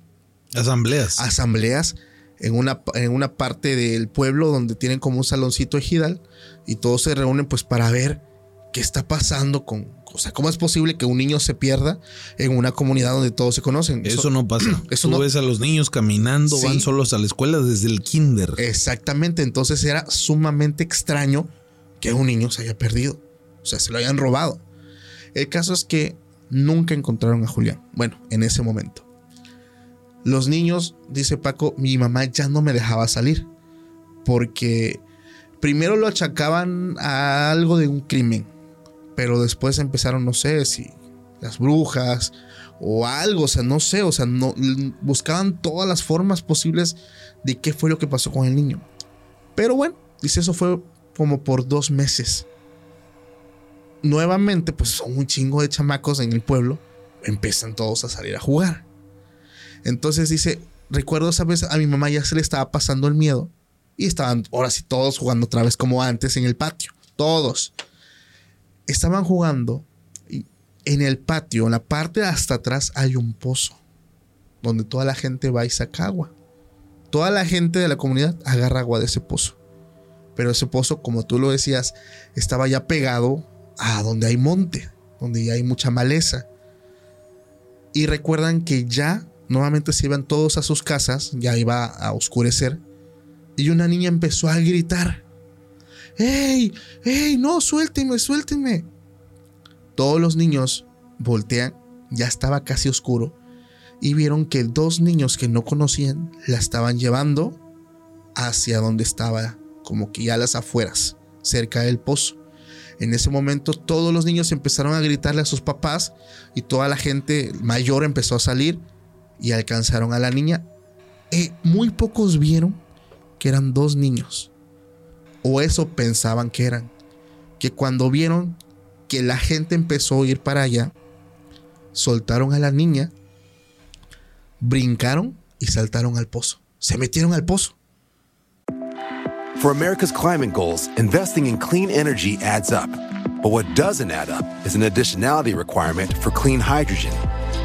[SPEAKER 2] Asambleas.
[SPEAKER 1] Asambleas en una, en una parte del pueblo donde tienen como un saloncito ejidal y todos se reúnen pues para ver qué está pasando con, o sea, ¿cómo es posible que un niño se pierda en una comunidad donde todos se conocen?
[SPEAKER 2] Eso, no pasa.
[SPEAKER 1] eso
[SPEAKER 2] Tú
[SPEAKER 1] no-
[SPEAKER 2] ves a los niños caminando,
[SPEAKER 1] Sí.
[SPEAKER 2] van solos a la escuela desde el kinder.
[SPEAKER 1] Exactamente, entonces era sumamente extraño que un niño se haya perdido, o sea, se lo hayan robado. El caso es que nunca encontraron a Julián, bueno, en ese momento. Los niños, dice Paco, mi mamá ya no me dejaba salir, porque primero lo achacaban a algo de un crimen, pero después empezaron, no sé, si las brujas o algo, o sea, no sé, o sea, buscaban todas las formas posibles de qué fue lo que pasó con el niño. Pero bueno, dice eso fue como por dos meses. Nuevamente, pues son un chingo de chamacos en el pueblo, empiezan todos a salir a jugar. Entonces dice, recuerdo esa vez a mi mamá ya se le estaba pasando el miedo y estaban ahora sí todos jugando otra vez como antes en el patio, todos. Estaban jugando y en el patio, en la parte de hasta atrás hay un pozo donde toda la gente va y saca agua. Toda la gente de la comunidad agarra agua de ese pozo. Pero ese pozo, como tú lo decías, estaba ya pegado a donde hay monte, donde ya hay mucha maleza. Y recuerdan que ya nuevamente se iban todos a sus casas, ya iba a oscurecer. Y una niña empezó a gritar. ¡Ey! ¡Ey! No, suéltenme, suéltenme. Todos los niños voltean, ya estaba casi oscuro, y vieron que dos niños que no conocían la estaban llevando hacia donde estaba, como que ya a las afueras, cerca del pozo. En ese momento todos los niños empezaron a gritarle a sus papás y toda la gente mayor empezó a salir y alcanzaron a la niña. Eh, muy pocos vieron que eran dos niños. O eso pensaban que eran. Que cuando vieron que la gente empezó a ir para allá, soltaron a la niña, brincaron y saltaron al pozo. Se metieron al pozo.
[SPEAKER 3] For America's climate goals, investing in clean energy adds up. But what doesn't add up is an additionality requirement for clean hydrogen.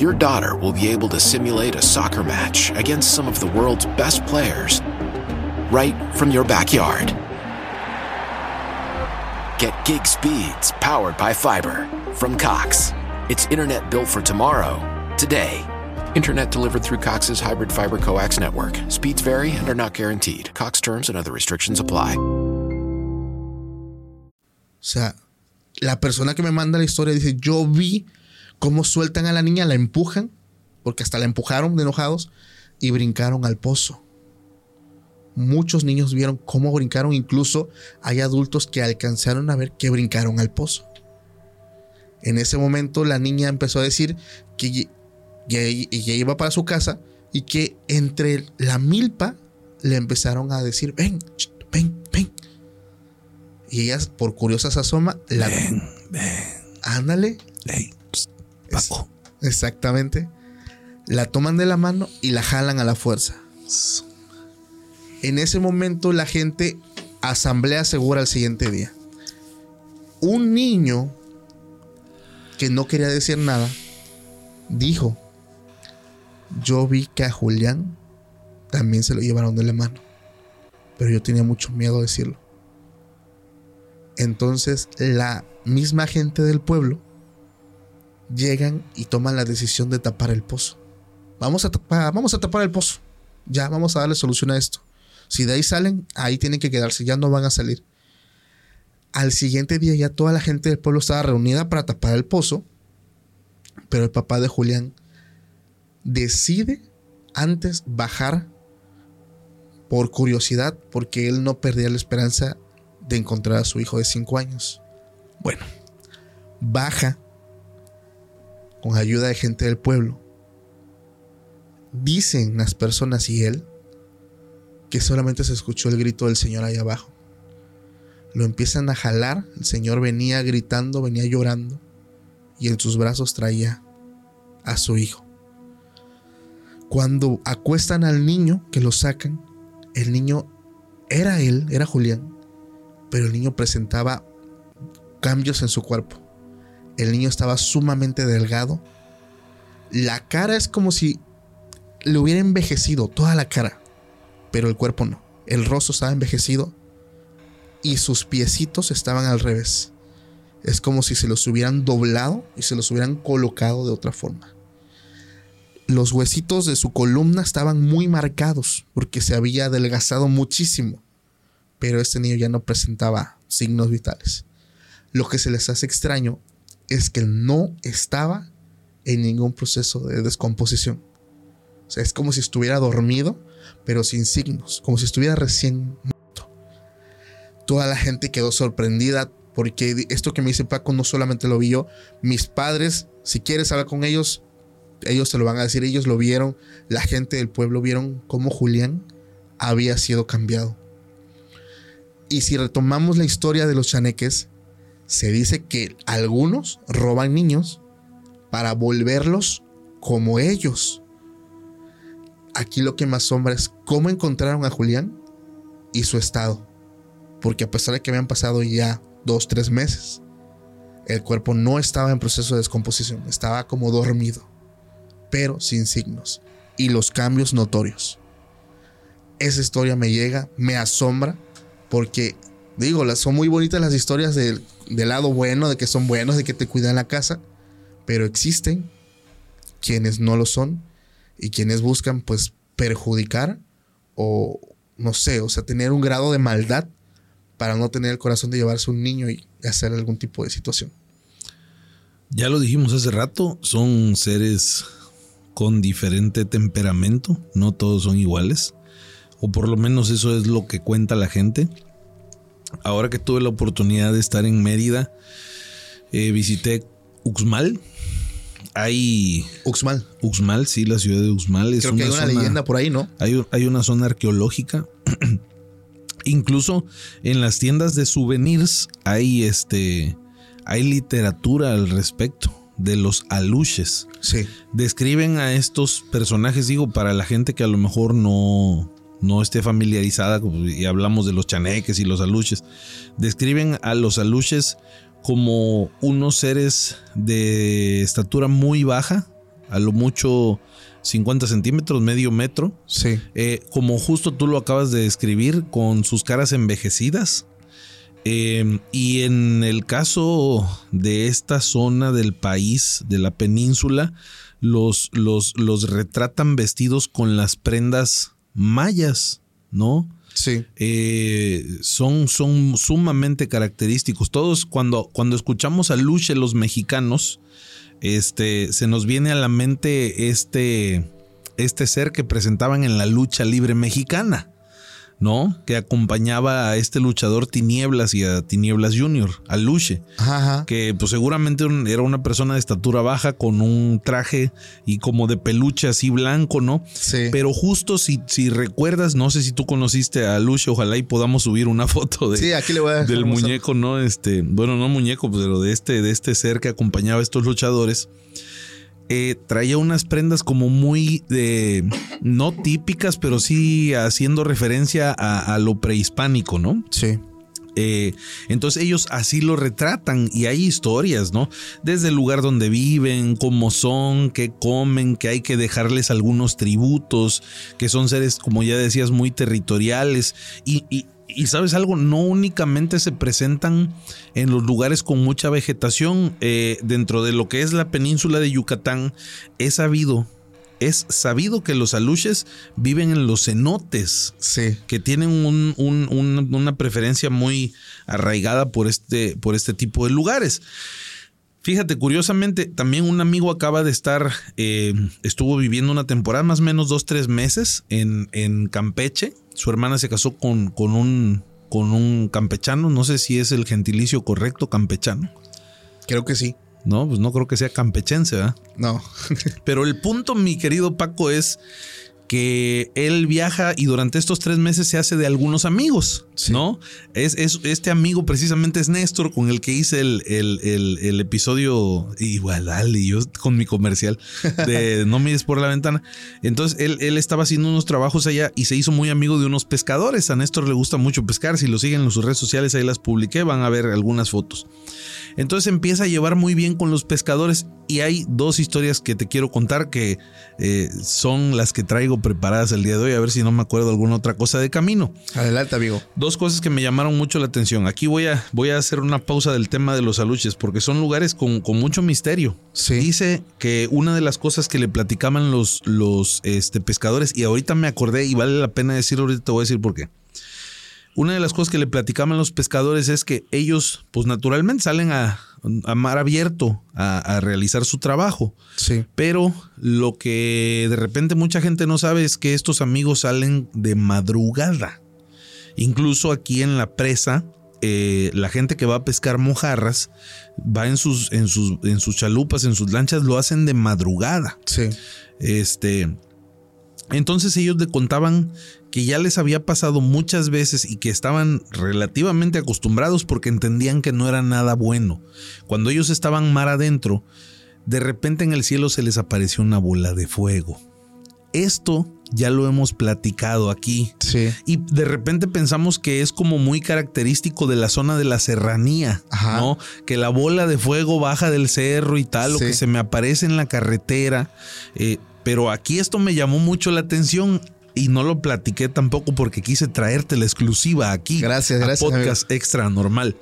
[SPEAKER 7] your daughter will be able to simulate a soccer match against some of the world's best players right from your backyard. Get gig speeds powered by fiber from Cox. It's internet built for tomorrow, today. Internet delivered through Cox's hybrid fiber coax network. Speeds vary and are not guaranteed. Cox terms and other restrictions apply.
[SPEAKER 1] O sea, la persona que me manda la historia dice, yo vi cómo sueltan a la niña, la empujan, porque hasta la empujaron de enojados, y brincaron al pozo. Muchos niños vieron cómo brincaron, incluso hay adultos que alcanzaron a ver que brincaron al pozo. En ese momento la niña empezó a decir que ya, iba para su casa y que entre la milpa le empezaron a decir, ven, ven, ven. Y ella, por curiosa, se asoma. La...
[SPEAKER 2] Ven, ven.
[SPEAKER 1] Ándale.
[SPEAKER 2] Ey, Paco.
[SPEAKER 1] Exactamente. La toman de la mano y la jalan a la fuerza. En ese momento la gente asamblea segura al siguiente día. Un niño que no quería decir nada dijo, yo vi que a Julián también se lo llevaron de la mano, pero yo tenía mucho miedo a decirlo. Entonces la misma gente del pueblo llegan y toman la decisión de tapar el pozo. Vamos a tapar, vamos a tapar el pozo. Ya vamos a darle solución a esto. Si de ahí salen, ahí tienen que quedarse, ya no van a salir. Al siguiente día ya toda la gente del pueblo estaba reunida para tapar el pozo, pero el papá de Julián decide antes bajar por curiosidad, porque él no perdía la esperanza de encontrar a su hijo de 5 años. Bueno, baja con ayuda de gente del pueblo, dicen las personas y él que solamente se escuchó el grito del Señor ahí abajo. Lo empiezan a jalar, el Señor venía gritando, venía llorando y en sus brazos traía a su hijo. Cuando acuestan al niño, que lo sacan, el niño era él, era Julián, pero el niño presentaba cambios en su cuerpo. El niño estaba sumamente delgado. La cara es como si le hubiera envejecido toda la cara, pero el cuerpo no. El rostro estaba envejecido y sus piecitos estaban al revés. Es como si se los hubieran doblado y se los hubieran colocado de otra forma. Los huesitos de su columna estaban muy marcados porque se había adelgazado muchísimo, pero este niño ya no presentaba signos vitales. Lo que se les hace extraño es que no estaba en ningún proceso de descomposición. O sea, es como si estuviera dormido, pero sin signos, como si estuviera recién muerto. Toda la gente quedó sorprendida porque esto que me dice Paco no solamente lo vi yo, mis padres, si quieres hablar con ellos, ellos te lo van a decir, ellos lo vieron, la gente del pueblo vieron cómo Julián había sido cambiado. Y si retomamos la historia de los chaneques, se dice que algunos roban niños para volverlos como ellos. Aquí lo que me asombra es cómo encontraron a Julián y su estado. Porque a pesar de que habían pasado ya dos, tres meses, el cuerpo no estaba en proceso de descomposición, estaba como dormido, pero sin signos y los cambios notorios. Esa historia me llega, me asombra, porque digo, son muy bonitas las historias del, del lado bueno, de que son buenos, de que te cuidan la casa, pero existen quienes no lo son y quienes buscan pues perjudicar o no sé, o sea, tener un grado de maldad para no tener el corazón de llevarse un niño y hacer algún tipo de situación.
[SPEAKER 2] Ya lo dijimos hace rato, son seres con diferente temperamento, no todos son iguales, o por lo menos eso es lo que cuenta la gente. Ahora que tuve la oportunidad de estar en Mérida, eh, visité Uxmal. Hay.
[SPEAKER 1] Uxmal.
[SPEAKER 2] Uxmal, sí, la ciudad de Uxmal. Es
[SPEAKER 1] Creo que hay una
[SPEAKER 2] zona-
[SPEAKER 1] leyenda por ahí, ¿no?
[SPEAKER 2] Hay, hay una zona arqueológica. Incluso en las tiendas de souvenirs hay este. Hay literatura al respecto de los aluches.
[SPEAKER 1] Sí.
[SPEAKER 2] Describen a estos personajes, digo, para la gente que a lo mejor no, no esté familiarizada, y hablamos de los chaneques y los aluches. Describen a los aluches como unos seres de estatura muy baja, a lo mucho 50 centímetros, medio metro,
[SPEAKER 1] Sí.
[SPEAKER 2] eh, como justo tú lo acabas de describir, con sus caras envejecidas. Eh, y en el caso de esta zona del país, de la península, los, los, los retratan vestidos con las prendas mayas, ¿no?
[SPEAKER 1] Sí.
[SPEAKER 2] Eh, son, son sumamente característicos. Todos cuando, cuando escuchamos a Luche los mexicanos, este, se nos viene a la mente este, este ser que presentaban en la lucha libre mexicana, ¿no? Que acompañaba a este luchador Tinieblas y a Tinieblas Junior, a Luche
[SPEAKER 1] Ajá,
[SPEAKER 2] que pues seguramente era una persona de estatura baja con un traje y como de peluche así blanco, ¿no?
[SPEAKER 1] Sí.
[SPEAKER 2] Pero justo si, si recuerdas, no sé si tú conociste a Luche, ojalá y podamos subir una foto de,
[SPEAKER 1] Sí, aquí le voy a
[SPEAKER 2] del muñeco, ¿no? Este, bueno, no muñeco, pero de este, de este ser que acompañaba a estos luchadores. Eh, traía unas prendas como muy de no típicas, pero sí haciendo referencia a, a lo prehispánico, ¿no?
[SPEAKER 1] Sí.
[SPEAKER 2] Eh, entonces ellos así lo retratan y hay historias, ¿no? Desde el lugar donde viven, cómo son, qué comen, que hay que dejarles algunos tributos, que son seres, como ya decías, muy territoriales. Y, y- y sabes algo, no únicamente se presentan en los lugares con mucha vegetación, eh, dentro de lo que es la península de Yucatán, es sabido. Es sabido que los aluches viven en los cenotes
[SPEAKER 1] Sí.
[SPEAKER 2] que tienen un- un- un- una preferencia muy arraigada por este, por este tipo de lugares. Fíjate, curiosamente, también un amigo acaba de estar, eh, estuvo viviendo una temporada, más o menos dos, tres meses en, en Campeche. Su hermana se casó con, con, un, con un campechano, no sé si es el gentilicio correcto, campechano.
[SPEAKER 1] Creo que sí.
[SPEAKER 2] No, pues no creo que sea campechense, ¿verdad?
[SPEAKER 1] No.
[SPEAKER 2] Pero el punto, mi querido Paco, es que él viaja y durante estos tres meses se hace de algunos amigos, ¿no? Es, es- este amigo precisamente es Néstor, con el que hice el, el- el- el episodio igual, dale, yo con mi comercial de No mires por la ventana. Entonces él, él estaba haciendo unos trabajos allá y se hizo muy amigo de unos pescadores. A Néstor le gusta mucho pescar. Si lo siguen en sus redes sociales, ahí las publiqué, van a ver algunas fotos. Entonces empieza a llevar muy bien con los pescadores y hay dos historias que te quiero contar que eh, son las que traigo preparadas el día de hoy, a ver si no me acuerdo alguna otra cosa de camino.
[SPEAKER 1] Adelante, amigo.
[SPEAKER 2] Dos cosas que me llamaron mucho la atención. Aquí voy a, voy a hacer una pausa del tema de los aluches porque son lugares con, con mucho misterio.
[SPEAKER 1] Sí.
[SPEAKER 2] Dice que una de las cosas que le platicaban los, los este, pescadores, y ahorita me acordé y vale la pena decir, ahorita te voy a decir por qué. Una de las cosas que le platicaban los pescadores es que ellos, pues naturalmente salen a, a mar abierto a, a realizar su trabajo.
[SPEAKER 1] Sí.
[SPEAKER 2] Pero lo que de repente mucha gente no sabe es que estos amigos salen de madrugada. Incluso aquí en la presa, eh, la gente que va a pescar mojarras va en sus, en, sus, en sus chalupas, en sus lanchas, lo hacen de madrugada.
[SPEAKER 1] Sí.
[SPEAKER 2] Este. Entonces ellos le contaban que ya les había pasado muchas veces y que estaban relativamente acostumbrados porque entendían que no era nada bueno. Cuando ellos estaban mar adentro, de repente en el cielo se les apareció una bola de fuego. Esto ya lo hemos platicado aquí.
[SPEAKER 1] Sí.
[SPEAKER 2] Y de repente pensamos que es como muy característico de la zona de la serranía,
[SPEAKER 1] Ajá.
[SPEAKER 2] ¿no? Que la bola de fuego baja del cerro y tal, o
[SPEAKER 1] Sí.
[SPEAKER 2] que se me aparece en la carretera. Eh, pero aquí esto me llamó mucho la atención y no lo platiqué tampoco porque quise traerte la exclusiva aquí.
[SPEAKER 1] Gracias,
[SPEAKER 2] a
[SPEAKER 1] gracias,
[SPEAKER 2] Podcast extra normal.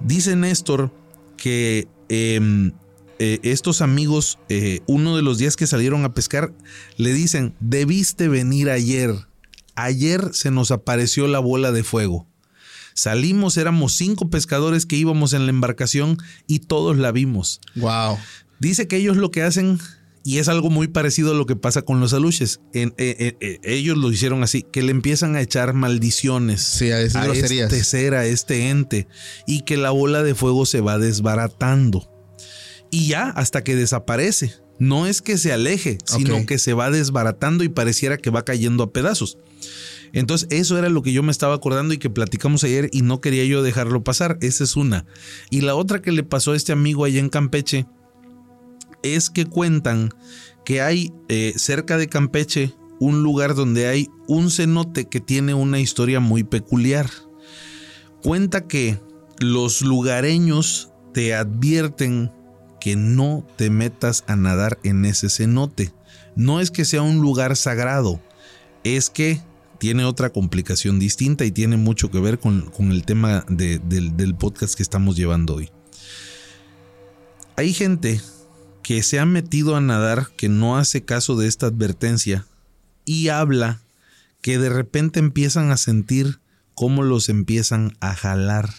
[SPEAKER 2] Dice Néstor que em, eh, estos amigos, eh, uno de los días que salieron a pescar, le dicen, debiste venir ayer. Ayer se nos apareció la bola de fuego. Salimos, éramos cinco pescadores que íbamos en la embarcación y todos la vimos.
[SPEAKER 1] Wow.
[SPEAKER 2] Dice que ellos lo que hacen, y es algo muy parecido a lo que pasa con los aluches, en- eh, eh, eh, ellos lo hicieron así, que le empiezan a echar maldiciones
[SPEAKER 1] Sí, a groserías.
[SPEAKER 2] este ser, a este ente, y que la bola de fuego se va desbaratando. Y ya hasta que desaparece. No es que se aleje, sino que se va desbaratando y pareciera que va cayendo a pedazos. Entonces, eso era lo que yo me estaba acordando y que platicamos ayer y no quería yo dejarlo pasar. Esa es una. Y la otra que le pasó a este amigo allá en Campeche es que cuentan que hay eh, cerca de Campeche un lugar donde hay un cenote que tiene una historia muy peculiar. Cuenta que los lugareños te advierten que no te metas a nadar en ese cenote. No es que sea un lugar sagrado, es que tiene otra complicación distinta y tiene mucho que ver con, con el tema de- del, del podcast que estamos llevando hoy. Hay gente que se ha metido a nadar que no hace caso de esta advertencia y habla que de repente empiezan a sentir cómo los empiezan a jalar,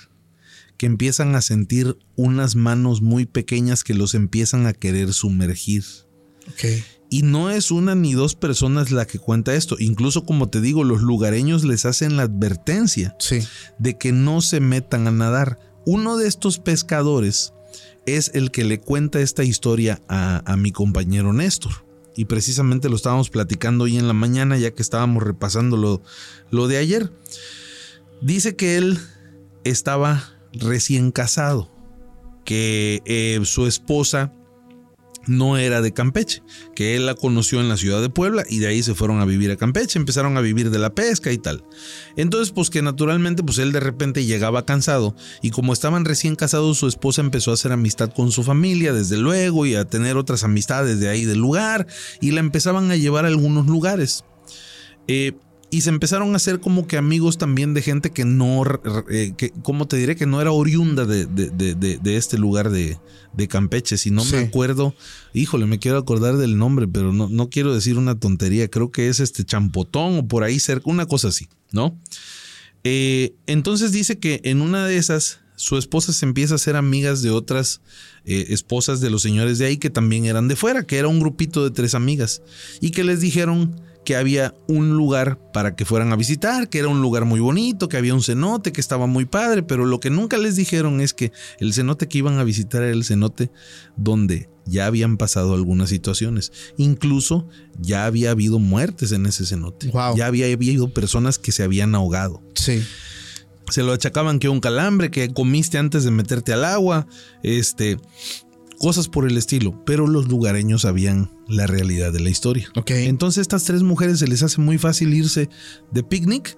[SPEAKER 2] que empiezan a sentir unas manos muy pequeñas que los empiezan a querer sumergir. Y no es una ni dos personas la que cuenta esto. Incluso como te digo, los lugareños les hacen la advertencia
[SPEAKER 1] Sí.
[SPEAKER 2] de que no se metan a nadar. Uno de estos pescadores es el que le cuenta esta historia a, a mi compañero Néstor. Y precisamente lo estábamos platicando hoy en la mañana ya que estábamos repasando lo, de ayer. Dice que él estaba recién casado, que eh, su esposa no era de Campeche, que él la conoció en la ciudad de Puebla y de ahí se fueron a vivir a Campeche, empezaron a vivir de la pesca y tal. Entonces, pues que naturalmente, pues él de repente llegaba cansado y como estaban recién casados, su esposa empezó a hacer amistad con su familia, desde luego, y a tener otras amistades de ahí del lugar y la empezaban a llevar a algunos lugares. Eh, y se empezaron a hacer como que amigos también de gente que no, eh, que, ¿cómo te diré? Que no era oriunda de, de- de- de- este lugar de, de Campeche. Si no
[SPEAKER 1] Sí.
[SPEAKER 2] me acuerdo, híjole, me quiero acordar del nombre, pero no, no quiero decir una tontería. Creo que es este Champotón o por ahí cerca, una cosa así, ¿no? Eh, entonces dice que en una de esas su esposa se empieza a hacer amigas de otras eh, esposas de los señores de ahí que también eran de fuera, que era un grupito de tres amigas y que les dijeron que había un lugar para que fueran a visitar, que era un lugar muy bonito, que había un cenote, que estaba muy padre, pero lo que nunca les dijeron es que el cenote que iban a visitar era el cenote donde ya habían pasado algunas situaciones. Incluso ya había habido muertes en ese cenote.
[SPEAKER 1] Wow.
[SPEAKER 2] Ya había habido personas que se habían ahogado.
[SPEAKER 1] Sí.
[SPEAKER 2] Se lo achacaban que un calambre, que comiste antes de meterte al agua, este, cosas por el estilo. Pero los lugareños sabían la realidad de la historia.
[SPEAKER 1] Ok.
[SPEAKER 2] Entonces a estas tres mujeres se les hace muy fácil irse de picnic.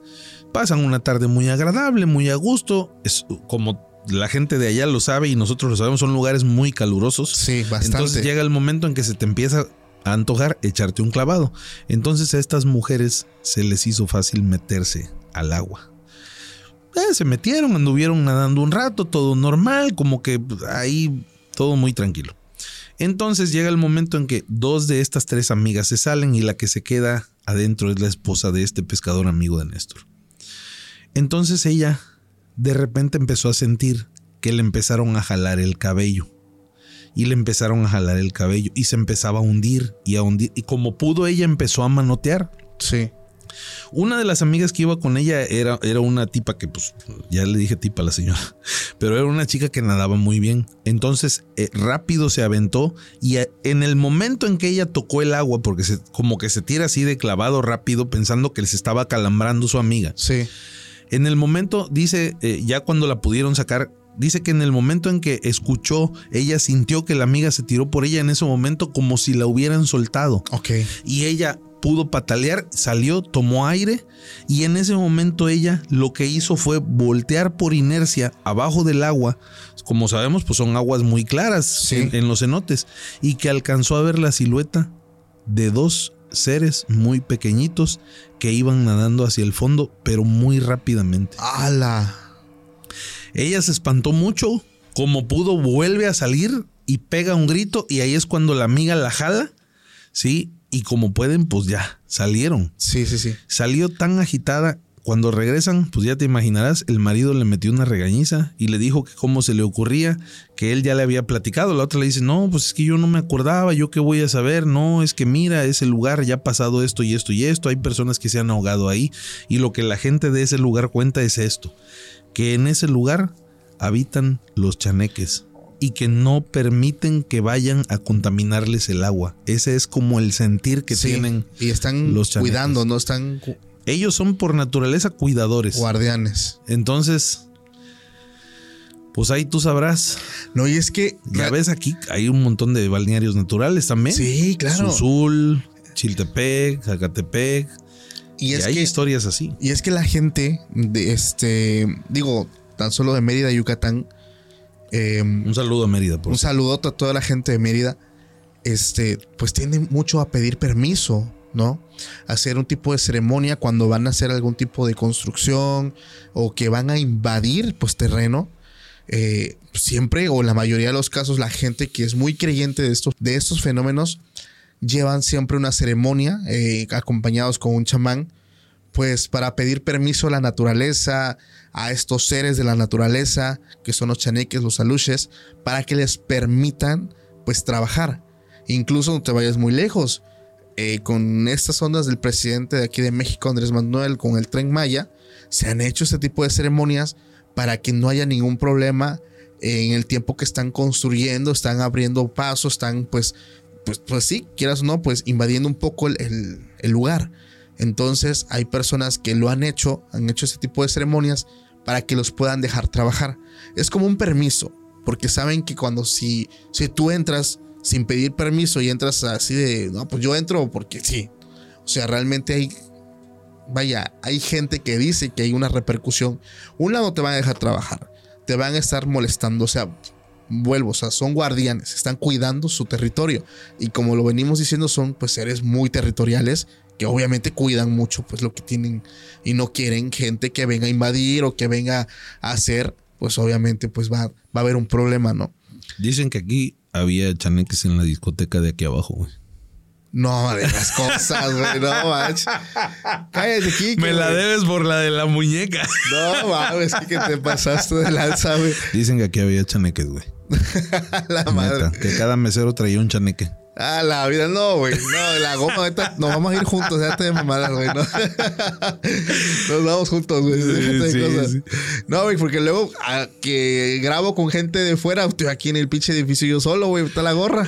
[SPEAKER 2] Pasan una tarde muy agradable, muy a gusto. Es como la gente de allá lo sabe y nosotros lo sabemos, son lugares muy calurosos.
[SPEAKER 1] Sí, bastante.
[SPEAKER 2] Entonces llega el momento en que se te empieza a antojar echarte un clavado. Entonces a estas mujeres se les hizo fácil meterse al agua. Eh, se metieron, anduvieron nadando un rato, todo normal, como que ahí todo muy tranquilo. Entonces llega el momento en que dos de estas tres amigas se salen y la que se queda adentro es la esposa de este pescador amigo de Néstor. Entonces ella de repente empezó a sentir que le empezaron a jalar el cabello. Y le empezaron a jalar el cabello y se empezaba a hundir y a hundir. Y como pudo ella empezó a manotear.
[SPEAKER 1] Sí.
[SPEAKER 2] Una de las amigas que iba con ella era, era una tipa que, pues, ya le dije tipa a la señora, pero era una chica que nadaba muy bien. Entonces, eh, rápido se aventó y a- en el momento en que ella tocó el agua, porque se, como que se tira así de clavado rápido, pensando que les estaba calambrando su amiga.
[SPEAKER 1] Sí.
[SPEAKER 2] En el momento, dice, eh, ya cuando la pudieron sacar, dice que en el momento en que escuchó, ella sintió que la amiga se tiró por ella en ese momento como si la hubieran soltado
[SPEAKER 1] Ok.
[SPEAKER 2] y ella pudo patalear, salió, tomó aire y en ese momento ella lo que hizo fue voltear por inercia abajo del agua. Como sabemos, pues son aguas muy claras
[SPEAKER 1] Sí.
[SPEAKER 2] en, en los cenotes y que alcanzó a ver la silueta de dos seres muy pequeñitos que iban nadando hacia el fondo, pero muy rápidamente.
[SPEAKER 1] ¡Hala!
[SPEAKER 2] Ella se espantó mucho, como pudo vuelve a salir y pega un grito y ahí es cuando la amiga la jala, ¿sí? Y como pueden, pues ya, salieron.
[SPEAKER 1] Sí, sí, sí.
[SPEAKER 2] Salió tan agitada. Cuando regresan, pues ya te imaginarás, el marido le metió una regañiza y le dijo que cómo se le ocurría, que él ya le había platicado. La otra le dice, no, pues es que yo no me acordaba, yo qué voy a saber, no, es que mira, ese lugar ya ha pasado esto y esto y esto, hay personas que se han ahogado ahí y lo que la gente de ese lugar cuenta es esto, que en ese lugar habitan los chaneques y que no permiten que vayan a contaminarles el agua. Ese es como el sentir que
[SPEAKER 1] Sí.
[SPEAKER 2] tienen.
[SPEAKER 1] Y están
[SPEAKER 2] los
[SPEAKER 1] cuidando, no están
[SPEAKER 2] Ellos son por naturaleza cuidadores.
[SPEAKER 1] guardianes.
[SPEAKER 2] Entonces, pues ahí tú sabrás.
[SPEAKER 1] No, y es que.
[SPEAKER 2] Ya ves aquí, hay un montón de balnearios naturales también.
[SPEAKER 1] Sí, claro.
[SPEAKER 2] Susul, Chiltepec, Zacatepec.
[SPEAKER 1] Y
[SPEAKER 2] Y,
[SPEAKER 1] es
[SPEAKER 2] hay
[SPEAKER 1] que.
[SPEAKER 2] historias así.
[SPEAKER 1] Y es que la gente de este, digo, tan solo de Mérida, Yucatán, eh,
[SPEAKER 2] Un saludo a Mérida, por
[SPEAKER 1] un saludote a toda la gente de Mérida, este, pues tienden mucho a pedir permiso, ¿no? Hacer un tipo de ceremonia cuando van a hacer algún tipo de construcción o que van a invadir, pues, terreno. Eh, siempre o en la mayoría de los casos la gente que es muy creyente de estos, de estos fenómenos llevan siempre una ceremonia eh, acompañados con un chamán pues para pedir permiso a la naturaleza, a estos seres de la naturaleza, que son los chaneques, los aluches, para que les permitan pues trabajar. Incluso no te vayas muy lejos. eh, con estas ondas del presidente de aquí de México, Andrés Manuel, con el tren Maya, se han hecho este tipo de ceremonias para que no haya ningún problema en el tiempo que están construyendo, están abriendo pasos, están pues, pues, pues sí, quieras o no, pues invadiendo un poco el- el- el lugar. Entonces hay personas que lo han hecho, han hecho este tipo de ceremonias para que los puedan dejar trabajar. Es como un permiso, porque saben que cuando si, si tú entras sin pedir permiso y entras así de, no, pues yo entro porque sí. O sea, realmente hay, vaya, hay gente que dice que hay una repercusión. Una no te van a dejar trabajar, te van a estar molestando, o sea, vuelvo, o sea, son guardianes, están cuidando su territorio. Y como lo venimos diciendo, son pues seres muy territoriales que obviamente cuidan mucho pues lo que tienen y no quieren gente que venga a invadir o que venga a hacer, pues obviamente pues va, va a haber un problema, ¿no?
[SPEAKER 2] Dicen que aquí había chaneques en la discoteca de aquí abajo, güey.
[SPEAKER 1] No, de las cosas, güey, no manches. Cállate, Kike.
[SPEAKER 2] Me la debes por la de la muñeca.
[SPEAKER 1] No mames, que te pasaste de lanza, güey.
[SPEAKER 2] Dicen que aquí había chaneques, güey.
[SPEAKER 1] La madre.
[SPEAKER 2] Neta, que cada mesero traía un chaneque.
[SPEAKER 1] Ah, la vida no, güey. No, la goma ahorita nos vamos a ir juntos, déjate de mamadas, güey. No. Nos vamos juntos, güey.
[SPEAKER 2] Sí, sí.
[SPEAKER 1] No, güey, porque luego a que grabo con gente de fuera, estoy aquí en el pinche edificio yo solo, güey, está la gorra.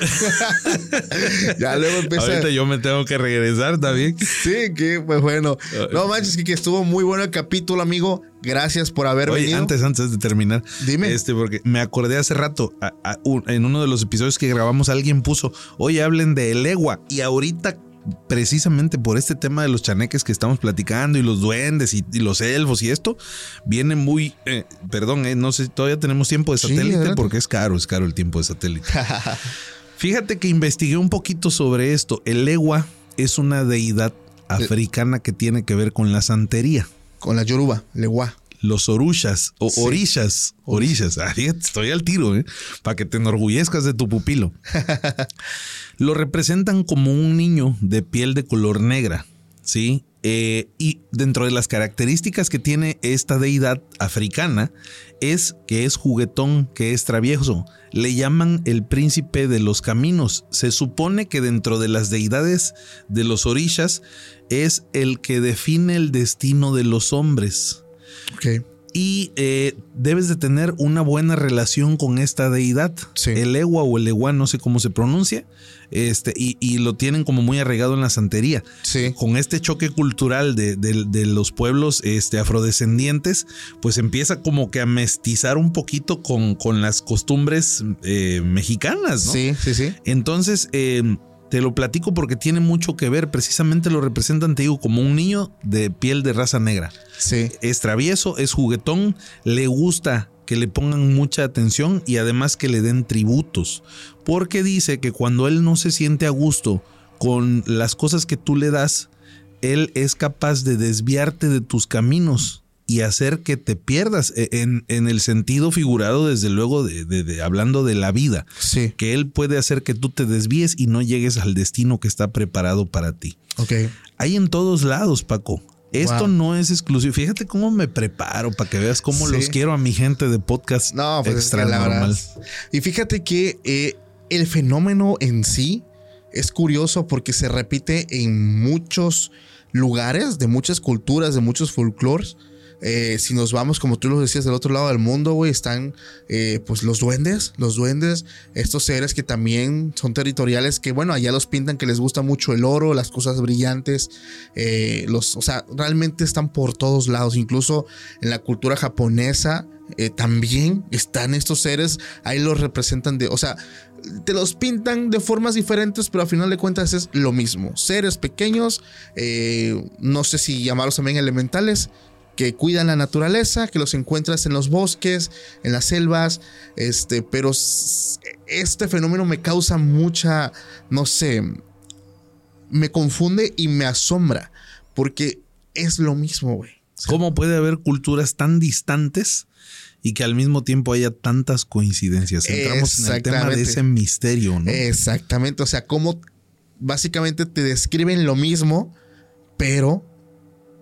[SPEAKER 1] ya luego empieza.
[SPEAKER 2] Ahorita yo me tengo que regresar también.
[SPEAKER 1] Sí, que pues bueno. No manches, que, que estuvo muy bueno el capítulo, amigo. Gracias por haber
[SPEAKER 2] Oye,
[SPEAKER 1] venido.
[SPEAKER 2] antes, antes de terminar.
[SPEAKER 1] Dime.
[SPEAKER 2] Este, porque me acordé hace rato, a- a- un- en uno de los episodios que grabamos, alguien puso, oye, hablen de Elegua. Y ahorita, precisamente por este tema de los chaneques que estamos platicando y los duendes y, y los elfos y esto, viene muy, eh, perdón, eh, no sé, todavía tenemos tiempo de satélite porque es caro, es caro el tiempo de satélite. Fíjate que investigué un poquito sobre esto. El Elegua es una deidad africana que tiene que ver con la santería
[SPEAKER 1] Con la yoruba, legua.
[SPEAKER 2] los orushas o
[SPEAKER 1] Sí.
[SPEAKER 2] ah, fíjate, estoy al tiro, ¿eh? para que te enorgullezcas de tu pupilo. Lo representan como un niño de piel de color negra, ¿sí? Eh, y dentro de las características que tiene esta deidad africana es que es juguetón, que es travieso. Le llaman el príncipe de los caminos. Se supone que dentro de las deidades de los orishas es el que define el destino de los hombres
[SPEAKER 1] Ok.
[SPEAKER 2] Y eh, debes de tener una buena relación con esta deidad.
[SPEAKER 1] Sí.
[SPEAKER 2] El Ewa o el Ewa, no sé cómo se pronuncia, este, y, y lo tienen como muy arraigado en la santería.
[SPEAKER 1] Sí.
[SPEAKER 2] Con este choque cultural de, de- de los pueblos este, afrodescendientes, pues empieza como que a mestizar un poquito con, con las costumbres eh, mexicanas, ¿no?
[SPEAKER 1] Sí, sí, sí.
[SPEAKER 2] Entonces, eh, te lo platico porque tiene mucho que ver. Precisamente lo representan, te digo, como un niño de piel de raza negra
[SPEAKER 1] Sí.
[SPEAKER 2] es travieso, es juguetón, le gusta que le pongan mucha atención y además que le den tributos, porque dice que cuando él no se siente a gusto con las cosas que tú le das, él es capaz de desviarte de tus caminos y hacer que te pierdas e- en, en el sentido figurado, desde luego, de, de- de- hablando de la vida,
[SPEAKER 1] Sí.
[SPEAKER 2] que él puede hacer que tú te desvíes y no llegues al destino que está preparado para ti.
[SPEAKER 1] Ok.
[SPEAKER 2] Hay en todos lados, Paco. Esto
[SPEAKER 1] Wow.
[SPEAKER 2] no es exclusivo. Fíjate cómo me preparo para que veas cómo
[SPEAKER 1] Sí.
[SPEAKER 2] los quiero a mi gente de podcast
[SPEAKER 1] No, pues
[SPEAKER 2] extra
[SPEAKER 1] es que la
[SPEAKER 2] normal.
[SPEAKER 1] Y fíjate que eh, el fenómeno en sí es curioso porque se repite en muchos lugares, de muchas culturas, de muchos folclores. Eh, si nos vamos, como tú lo decías, del otro lado del mundo, güey, están eh, pues los duendes, los duendes, estos seres que también son territoriales, que bueno, allá los pintan que les gusta mucho el oro, las cosas brillantes, eh, los, o sea, realmente están por todos lados, incluso en la cultura japonesa. también están estos seres, ahí los representan de, o sea, te los pintan de formas diferentes, pero al final de cuentas es lo mismo. Seres pequeños, no sé si llamarlos también elementales, que cuidan la naturaleza, que los encuentras en los bosques, en las selvas, este, pero este fenómeno me causa mucha, no sé, me confunde y me asombra, porque es lo mismo, güey.
[SPEAKER 2] ¿Cómo puede haber culturas tan distantes y que al mismo tiempo haya tantas coincidencias? Entramos en el tema de ese misterio, ¿no?
[SPEAKER 1] Exactamente, o sea, cómo básicamente te describen lo mismo, pero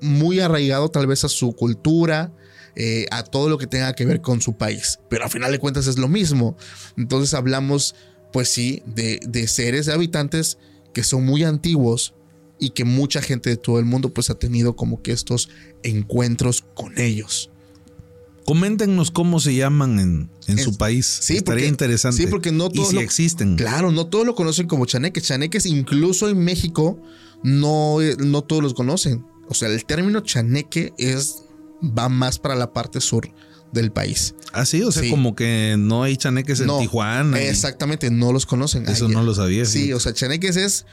[SPEAKER 1] muy arraigado tal vez a su cultura, eh, a todo lo que tenga que ver con su país. Pero al final de cuentas es lo mismo. Entonces hablamos, pues sí, de, de seres, de habitantes que son muy antiguos y que mucha gente de todo el mundo pues ha tenido como que estos encuentros con ellos.
[SPEAKER 2] Coméntenos cómo se llaman en, en su país.
[SPEAKER 1] sí,
[SPEAKER 2] Estaría
[SPEAKER 1] porque-
[SPEAKER 2] interesante.
[SPEAKER 1] sí, porque no
[SPEAKER 2] Y
[SPEAKER 1] todos
[SPEAKER 2] si
[SPEAKER 1] lo-
[SPEAKER 2] existen.
[SPEAKER 1] Claro, no todos lo conocen como chaneques. Chaneques, incluso en México, no, eh, no todos los conocen. O sea, el término chaneque es, va más para la parte sur del país.
[SPEAKER 2] Ah, sí, o sea,
[SPEAKER 1] Sí.
[SPEAKER 2] como que no hay chaneques en
[SPEAKER 1] No,
[SPEAKER 2] Tijuana. y-
[SPEAKER 1] Exactamente, no los conocen.
[SPEAKER 2] Eso
[SPEAKER 1] Ay,
[SPEAKER 2] no lo sabía.
[SPEAKER 1] Sí, o sea, chaneques es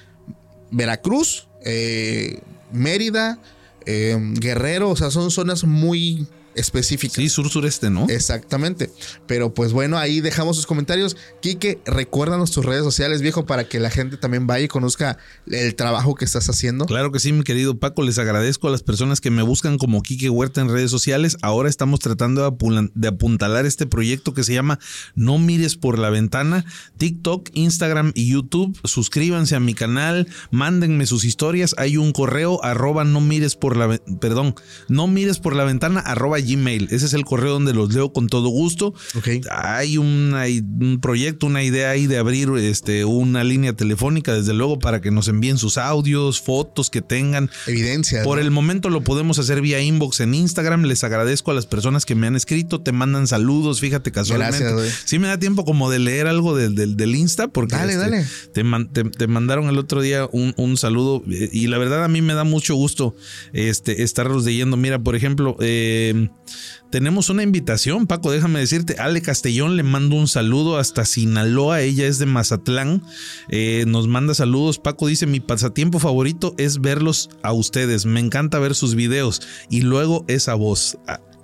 [SPEAKER 1] Veracruz, eh, Mérida, eh, Guerrero, o sea, son zonas muy específicas.
[SPEAKER 2] Sí, sur-sureste, ¿no?
[SPEAKER 1] Exactamente. Pero pues bueno, ahí dejamos sus comentarios. Quique, recuérdanos tus redes sociales, viejo, para que la gente también vaya y conozca el trabajo que estás haciendo.
[SPEAKER 2] Claro que sí, mi querido Paco. Les agradezco a las personas que me buscan como Quique Huerta en redes sociales. Ahora estamos tratando de, de apuntalar este proyecto que se llama No mires por la ventana. TikTok, Instagram y YouTube. Suscríbanse a mi canal. Mándenme sus historias. Hay un correo arroba no mires por la perdón, no mires por la ventana arroba gmail. Ese es el correo donde los leo con todo gusto.
[SPEAKER 1] Ok.
[SPEAKER 2] Hay una- un proyecto, una idea ahí de abrir este, una línea telefónica, desde luego, para que nos envíen sus audios, fotos que tengan.
[SPEAKER 1] Evidencia.
[SPEAKER 2] Por
[SPEAKER 1] ¿no?
[SPEAKER 2] el momento lo podemos hacer vía inbox en Instagram. Les agradezco a las personas que me han escrito, te mandan saludos, fíjate casualmente.
[SPEAKER 1] Gracias,
[SPEAKER 2] sí me da tiempo como de leer algo del, del, del Insta, porque
[SPEAKER 1] Dale,
[SPEAKER 2] este,
[SPEAKER 1] dale.
[SPEAKER 2] Te, man- te- te mandaron el otro día un, un saludo eh, y la verdad a mí me da mucho gusto este, estarlos leyendo. Mira, por ejemplo, eh, tenemos una invitación, Paco, déjame decirte, Ale Castellón le mando un saludo hasta Sinaloa, ella es de Mazatlán, eh, nos manda saludos, Paco dice, mi pasatiempo favorito es verlos a ustedes, me encanta ver sus videos y luego esa voz.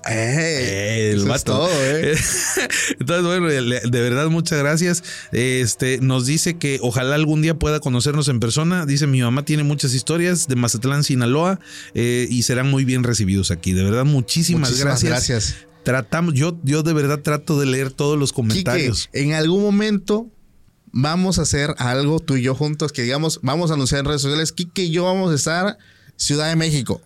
[SPEAKER 2] Ah,
[SPEAKER 1] Eh,
[SPEAKER 2] el vato.
[SPEAKER 1] todo, eh.
[SPEAKER 2] Entonces, bueno, de verdad, muchas gracias. Este nos dice que ojalá algún día pueda conocernos en persona. Dice: Mi mamá tiene muchas historias de Mazatlán, Sinaloa, eh, y serán muy bien recibidos aquí. De verdad, muchísimas,
[SPEAKER 1] Muchísimas
[SPEAKER 2] gracias.
[SPEAKER 1] gracias.
[SPEAKER 2] Tratamos, yo, yo de verdad trato de leer todos los
[SPEAKER 1] Quique,
[SPEAKER 2] comentarios.
[SPEAKER 1] en algún momento vamos a hacer algo tú y yo juntos que digamos, vamos a anunciar en redes sociales, Kike y yo vamos a estar Ciudad de México.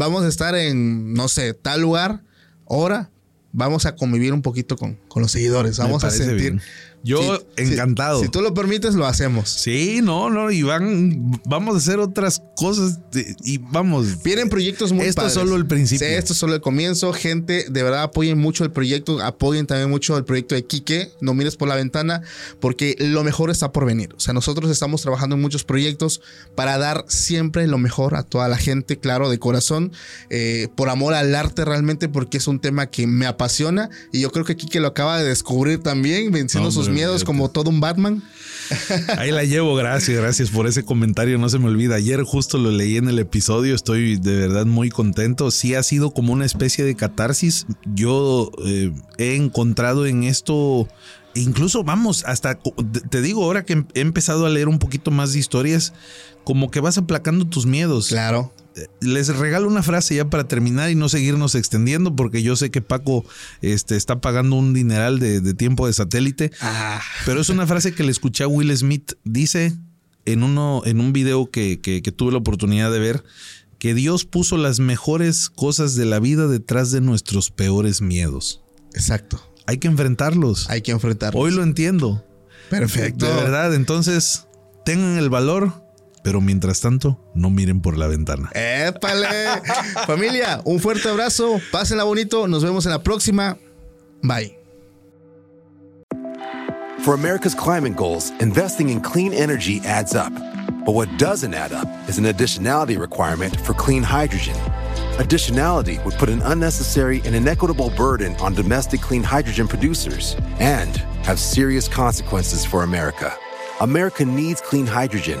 [SPEAKER 1] Vamos a estar en, no sé, tal lugar, hora. Vamos a convivir un poquito con, con los seguidores. Vamos a sentir.
[SPEAKER 2] bien. Yo encantado.
[SPEAKER 1] Si, tú lo permites, lo hacemos.
[SPEAKER 2] Sí, no, no, y van, vamos a hacer otras cosas de- y vamos.
[SPEAKER 1] Vienen proyectos muy
[SPEAKER 2] Esto es solo el principio.
[SPEAKER 1] Sí, esto es solo el comienzo. Gente, de verdad apoyen mucho el proyecto. Apoyen también mucho el proyecto de Quique. No mires por la ventana porque lo mejor está por venir. O sea, nosotros estamos trabajando en muchos proyectos para dar siempre lo mejor a toda la gente, claro, de corazón. eh, por amor al arte realmente porque es un tema que me apasiona. Y yo creo que Quique lo acaba de descubrir también, venciendo
[SPEAKER 2] No,
[SPEAKER 1] sus miedos
[SPEAKER 2] olvídate.
[SPEAKER 1] como todo un Batman.
[SPEAKER 2] Ahí la llevo, gracias, gracias por ese comentario, no se me olvida. Ayer justo lo leí en el episodio, estoy de verdad muy contento. Sí ha sido como una especie de catarsis. Yo eh, he encontrado en esto, incluso vamos, hasta te- digo ahora que he empezado a leer un poquito más de historias, como que vas aplacando tus miedos.
[SPEAKER 1] Claro.
[SPEAKER 2] Les regalo una frase ya para terminar y no seguirnos extendiendo, porque yo sé que Paco este, está pagando un dineral de, de tiempo de satélite.
[SPEAKER 1] Ah,
[SPEAKER 2] Pero es una frase que le escuché a Will Smith. Dice en, uno, en un video que, que- que tuve la oportunidad de ver que Dios puso las mejores cosas de la vida detrás de nuestros peores miedos.
[SPEAKER 1] exacto.
[SPEAKER 2] Hay que enfrentarlos.
[SPEAKER 1] Hay que enfrentarlo.
[SPEAKER 2] Hoy lo entiendo.
[SPEAKER 1] Perfecto.
[SPEAKER 2] De verdad. Entonces, tengan el valor, pero mientras tanto, no miren por la ventana.
[SPEAKER 1] ¡Épale! Familia, un fuerte abrazo. Pásenla bonito. Nos vemos en la próxima. Bye.
[SPEAKER 3] For America's climate goals, investing in clean energy adds up. But what doesn't add up is an additionality requirement for clean hydrogen. Additionality would put an unnecessary and inequitable burden on domestic clean hydrogen producers and have serious consequences for America. America needs clean hydrogen,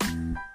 [SPEAKER 8] Thank you.